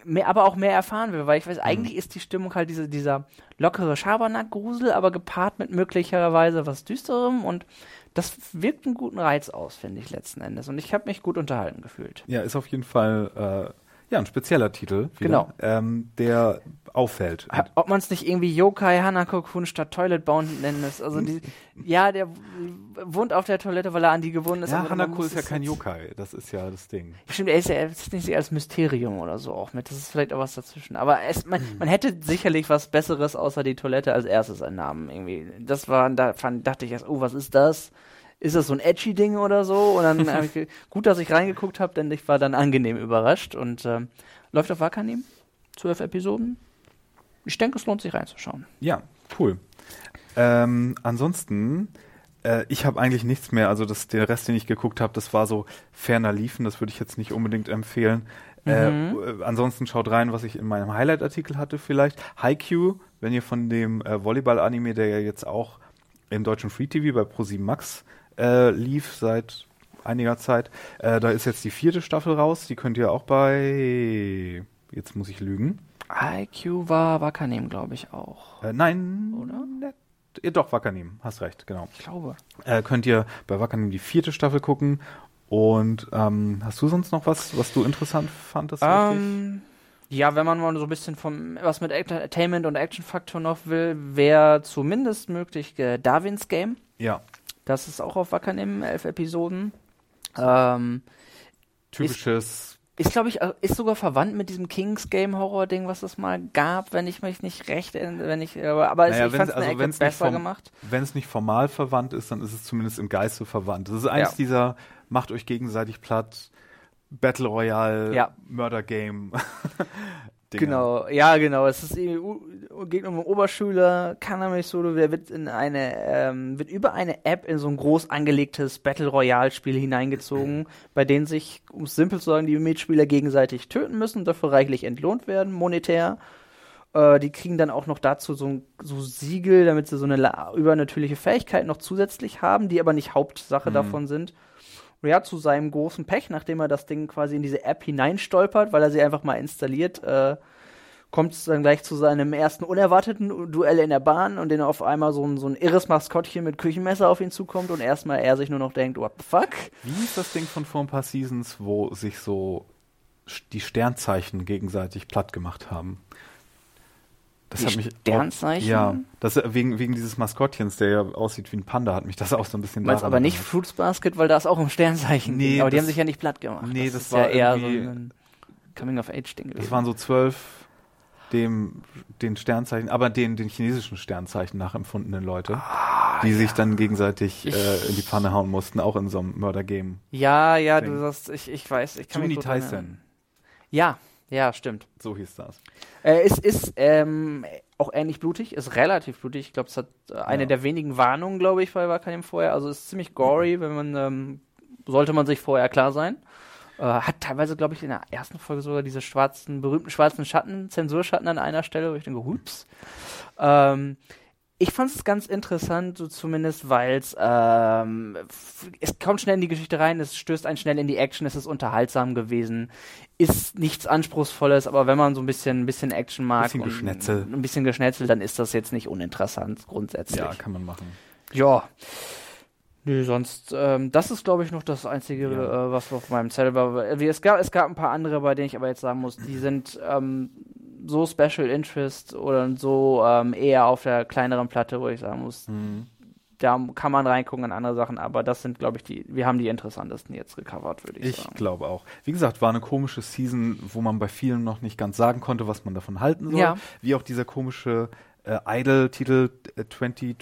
mehr, aber auch mehr erfahren will, weil ich weiß, eigentlich ist die Stimmung halt diese, dieser lockere Schabernack-Grusel, aber gepaart mit möglicherweise was Düsterem und das wirkt einen guten Reiz aus, finde ich letzten Endes. Und ich habe mich gut unterhalten gefühlt. ja, ist auf jeden Fall äh, ja ein spezieller Titel, wieder, Genau. ähm, der auffällt. Ob man es nicht irgendwie Yokai Hanako-kun statt Toilet Bound nennen ist. Also die, ja, der wohnt auf der Toilette, weil er an die gewohnt ist. ja, Hanako ist ja kein Yokai, das ist ja das Ding. Stimmt, er ist ja er ist nicht als Mysterium oder so auch mit. Das ist vielleicht auch was dazwischen. Aber es, man, man hätte sicherlich was Besseres außer die Toilette als erstes einen Namen irgendwie. Das war, da fand, dachte ich erst, oh, was ist das? Ist das so ein edgy Ding oder so? Und dann ge- gut, dass ich reingeguckt habe, denn ich war dann angenehm überraskt und ähm, läuft auf Wakanim. Zwölf Episoden. Ich denke, es lohnt sich reinzuschauen. Ja, cool. Ähm, ansonsten, äh, ich habe eigentlich nichts mehr. Also das, der Rest, den ich geguckt habe, das war so ferner liefen. Das würde ich jetzt nicht unbedingt empfehlen. Äh, äh, ansonsten schaut rein, was ich in meinem Highlight-Artikel hatte vielleicht. Haikyuu, wenn ihr von dem äh, Volleyball-Anime, der ja jetzt auch im deutschen Free TV bei Pro7 Max äh, lief seit einiger Zeit. Äh, da ist jetzt die vierte Staffel raus. Die könnt ihr auch bei. Jetzt muss ich lügen. IQ war Wakanim, glaube ich, auch. Äh, nein. Oder? Net, ja, doch, Wakanim. Hast recht, genau. Ich glaube. Äh, könnt ihr bei Wakanim die vierte Staffel gucken. Und ähm, hast du sonst noch was, was du interessant fandest? richtig? Ähm, ja, wenn man mal so ein bisschen vom was mit Entertainment und Action-Faktor noch will, wäre zumindest möglich äh, Darwins Game. Ja, Das ist auch auf Wakanim, elf Episoden. Ähm, typisches. ist, glaube ich, äh, ist sogar verwandt mit diesem Kings Game Horror Ding, was es mal gab, wenn ich mich nicht recht, wenn ich, aber, aber Naja, ich fand es also besser vom- gemacht. Wenn es nicht formal verwandt ist, dann ist es zumindest im Geiste verwandt. Das ist eines Ja. dieser macht euch gegenseitig platt Battle Royale Ja. Murder Game. Dinger. Genau, ja, genau. Es ist geht um einen Oberschüler, Kaname Solo, der wird in eine, ähm, wird über eine App in so ein groß angelegtes Battle Royale Spiel hineingezogen, bei denen sich, um es simpel zu sagen, die Mitspieler gegenseitig töten müssen und dafür reichlich entlohnt werden, monetär. Äh, die kriegen dann auch noch dazu so, ein, so Siegel, damit sie so eine la- übernatürliche Fähigkeit noch zusätzlich haben, die aber nicht Hauptsache davon sind. Ja, zu seinem großen Pech, nachdem er das Ding quasi in diese App hineinstolpert, weil er sie einfach mal installiert, äh, kommt es dann gleich zu seinem ersten unerwarteten Duell in der Bahn und den auf einmal so ein, so ein irres Maskottchen mit Küchenmesser auf ihn zukommt und erstmal er sich nur noch denkt, what the fuck? Wie ist das Ding von vor ein paar Seasons, wo sich so die Sternzeichen gegenseitig platt gemacht haben? Das Die hat mich Sternzeichen? Ja, das wegen wegen dieses Maskottchens, der ja aussieht wie ein Panda, hat mich das auch so ein bisschen. Meinst aber nicht. Fruits Basket, weil da ist auch ein Sternzeichen. Nee, aber die das- haben sich ja nicht platt gemacht. Nee, das ist war ja eher so ein Coming-of-Age-Ding gewesen. Das waren so zwölf dem den Sternzeichen, aber den den chinesischen Sternzeichen nachempfundenen Leute, die sich dann gegenseitig äh, in die Pfanne hauen mussten, auch in so einem Murder Game. ja, ja, Ding. du sagst, ich, ich weiß, ich kann Juni mich Tyson. Ja, ja, stimmt. So hieß das. Äh, es ist ähm, auch ähnlich blutig, ist relativ blutig. Ich glaube, es hat äh, eine Ja. der wenigen Warnungen, glaube ich, bei Wakanim vorher. Also ist ziemlich gory, wenn man, ähm, sollte man sich vorher klar sein. Äh, hat teilweise, glaube ich, in der ersten Folge sogar diese schwarzen, berühmten schwarzen Schatten, Zensurschatten an einer Stelle, wo ich denke, hups. Ähm, ich fand es ganz interessant, so zumindest, weil es ähm, es kommt schnell in die Geschichte rein, es stößt einen schnell in die Action, es ist unterhaltsam gewesen, ist nichts Anspruchsvolles, aber wenn man so ein bisschen, ein bisschen Action mag, Bisschen und Geschnetzel. ein bisschen Geschnetzel, dann ist das jetzt nicht uninteressant grundsätzlich. Ja, kann man machen. Ja. Nö, sonst, ähm, das ist, glaube ich, noch das Einzige, Ja. äh, was auf meinem Zettel war. Wie, es, gab, es gab ein paar andere, bei denen ich aber jetzt sagen muss, die sind ähm, so Special Interest oder so ähm, eher auf der kleineren Platte, wo ich sagen muss, Mhm. da kann man reingucken in andere Sachen, aber das sind, glaube ich, die, wir haben die interessantesten jetzt gecovert, würde ich, Ich sagen. glaube auch. Wie gesagt, war eine komische Season, wo man bei vielen noch nicht ganz sagen konnte, was man davon halten soll. Ja. Wie auch dieser komische äh, Idol-Titel äh, 22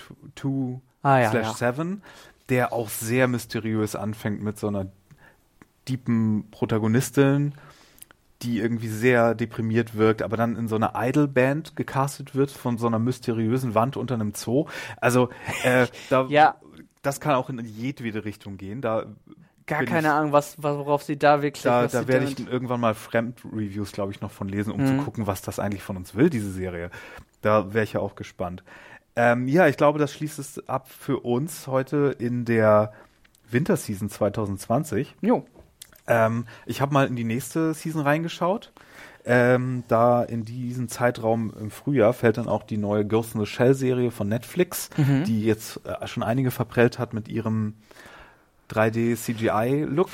Ah, ja, slash ja. 7, der auch sehr mysteriös anfängt mit so einer deepen Protagonistin, die irgendwie sehr deprimiert wirkt, aber dann in so einer Idol-Band gecastet wird von so einer mysteriösen Wand unter einem Zoo. Also äh, da, Ja. das kann auch in jedwede Richtung gehen. Da Gar keine ich- Ahnung, was, worauf sie da wirklich. da, da werde ich irgendwann mal Fremd-Reviews, glaube ich, noch von lesen, um Mhm. zu gucken, was das eigentlich von uns will, diese Serie. Da wäre ich ja auch gespannt. Ähm, ja, ich glaube, das schließt es ab für uns heute in der Winterseason 2020. Jo. Ähm, ich habe mal in die nächste Season reingeschaut. Ähm, da in diesen Zeitraum im Frühjahr fällt dann auch die neue Ghost in the Shell Serie von Netflix, Mhm. die jetzt äh, schon einige verprellt hat mit ihrem 3D CGI Look.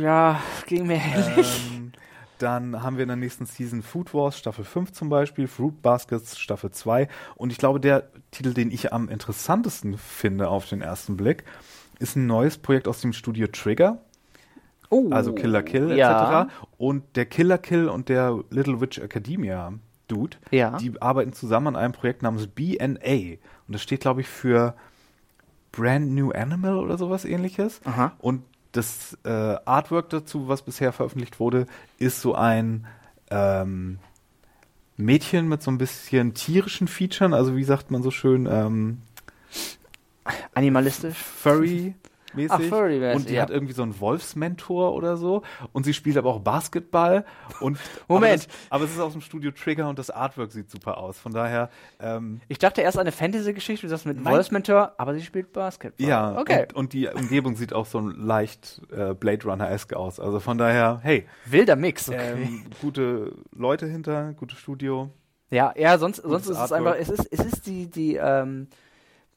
Ja, ging mir ähnlich. Ähm, dann haben wir in der nächsten Season Food Wars Staffel 5 zum Beispiel, Fruit Baskets Staffel 2 und ich glaube, der Titel, den ich am interessantesten finde auf den ersten Blick, ist ein neues Projekt aus dem Studio Trigger, oh, also Killer Kill ja. etc. Und der Killer Kill und der Little Witch Academia Dude, Ja. die arbeiten zusammen an einem Projekt namens BNA und das steht, glaube ich, für Brand New Animal oder sowas ähnliches. Aha. Und das äh, Artwork dazu, was bisher veröffentlicht wurde, ist so ein ähm, Mädchen mit so ein bisschen tierischen Featuren, also wie sagt man so schön, ähm, Animalistisch. furry, mäßig. Ach, Furry-mäßig, und die ja. hat irgendwie so einen Wolfsmentor oder so. Und sie spielt aber auch Basketball. Und Moment. Aber, das, aber es ist aus dem Studio Trigger und das Artwork sieht super aus. Von daher, ähm, Ich dachte erst eine Fantasy-Geschichte, du sagst mit. Wolfsmentor, aber sie spielt Basketball. ja. Okay. Und, und die Umgebung sieht auch so leicht äh, Blade Runner-esque aus. Also von daher, hey, Wilder Mix, okay. ähm, gute Leute hinter, gutes Studio. Ja, ja, sonst, sonst ist es Artwork. einfach, es ist, es ist die, die, ähm,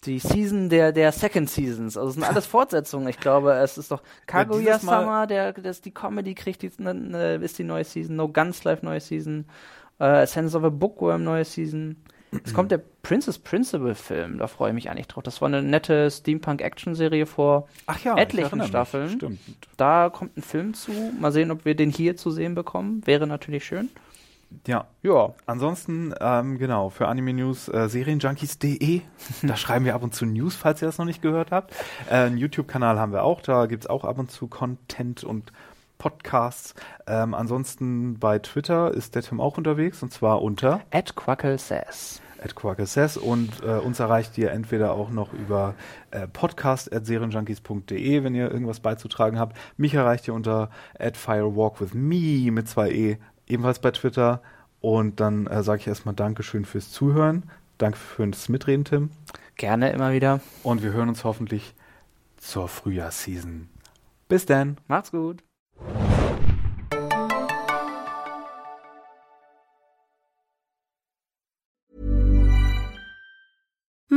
die Season der, der Second Seasons. Also es sind alles Fortsetzungen. Ich glaube, es ist doch Kaguya Summer, der, das die Comedy kriegt, die, ne, ne, ist die neue Season. No Guns Life neue Season. Äh, Sense of a Bookworm neue Season. Es kommt der Princess Principal Film, da freue ich mich eigentlich drauf. Das war eine nette Steampunk-Action-Serie vor Ach ja, etlichen. Staffeln. Stimmt. Da kommt ein Film zu. Mal sehen, ob wir den hier zu sehen bekommen. Wäre natürlich schön. Ja, Ja. Ansonsten, ähm, genau, für Anime News äh, serienjunkies.de. Da schreiben wir ab und zu News, falls ihr das noch nicht gehört habt. Äh, einen YouTube-Kanal haben wir auch, da gibt's auch ab und zu Content und Podcasts. Ähm, ansonsten bei Twitter ist der Tim auch unterwegs und zwar unter Ed Quackle Says. @quackersays und äh, uns erreicht ihr entweder auch noch über äh, podcast@serienjunkies.de, wenn ihr irgendwas beizutragen habt. Mich erreicht ihr unter @firewalkwithme mit zwei e ebenfalls bei Twitter und dann äh, sage ich erstmal Dankeschön fürs Zuhören, danke fürs Mitreden, Tim Gerne immer wieder. und wir hören uns hoffentlich zur Frühjahrsseason. Bis dann. Macht's gut.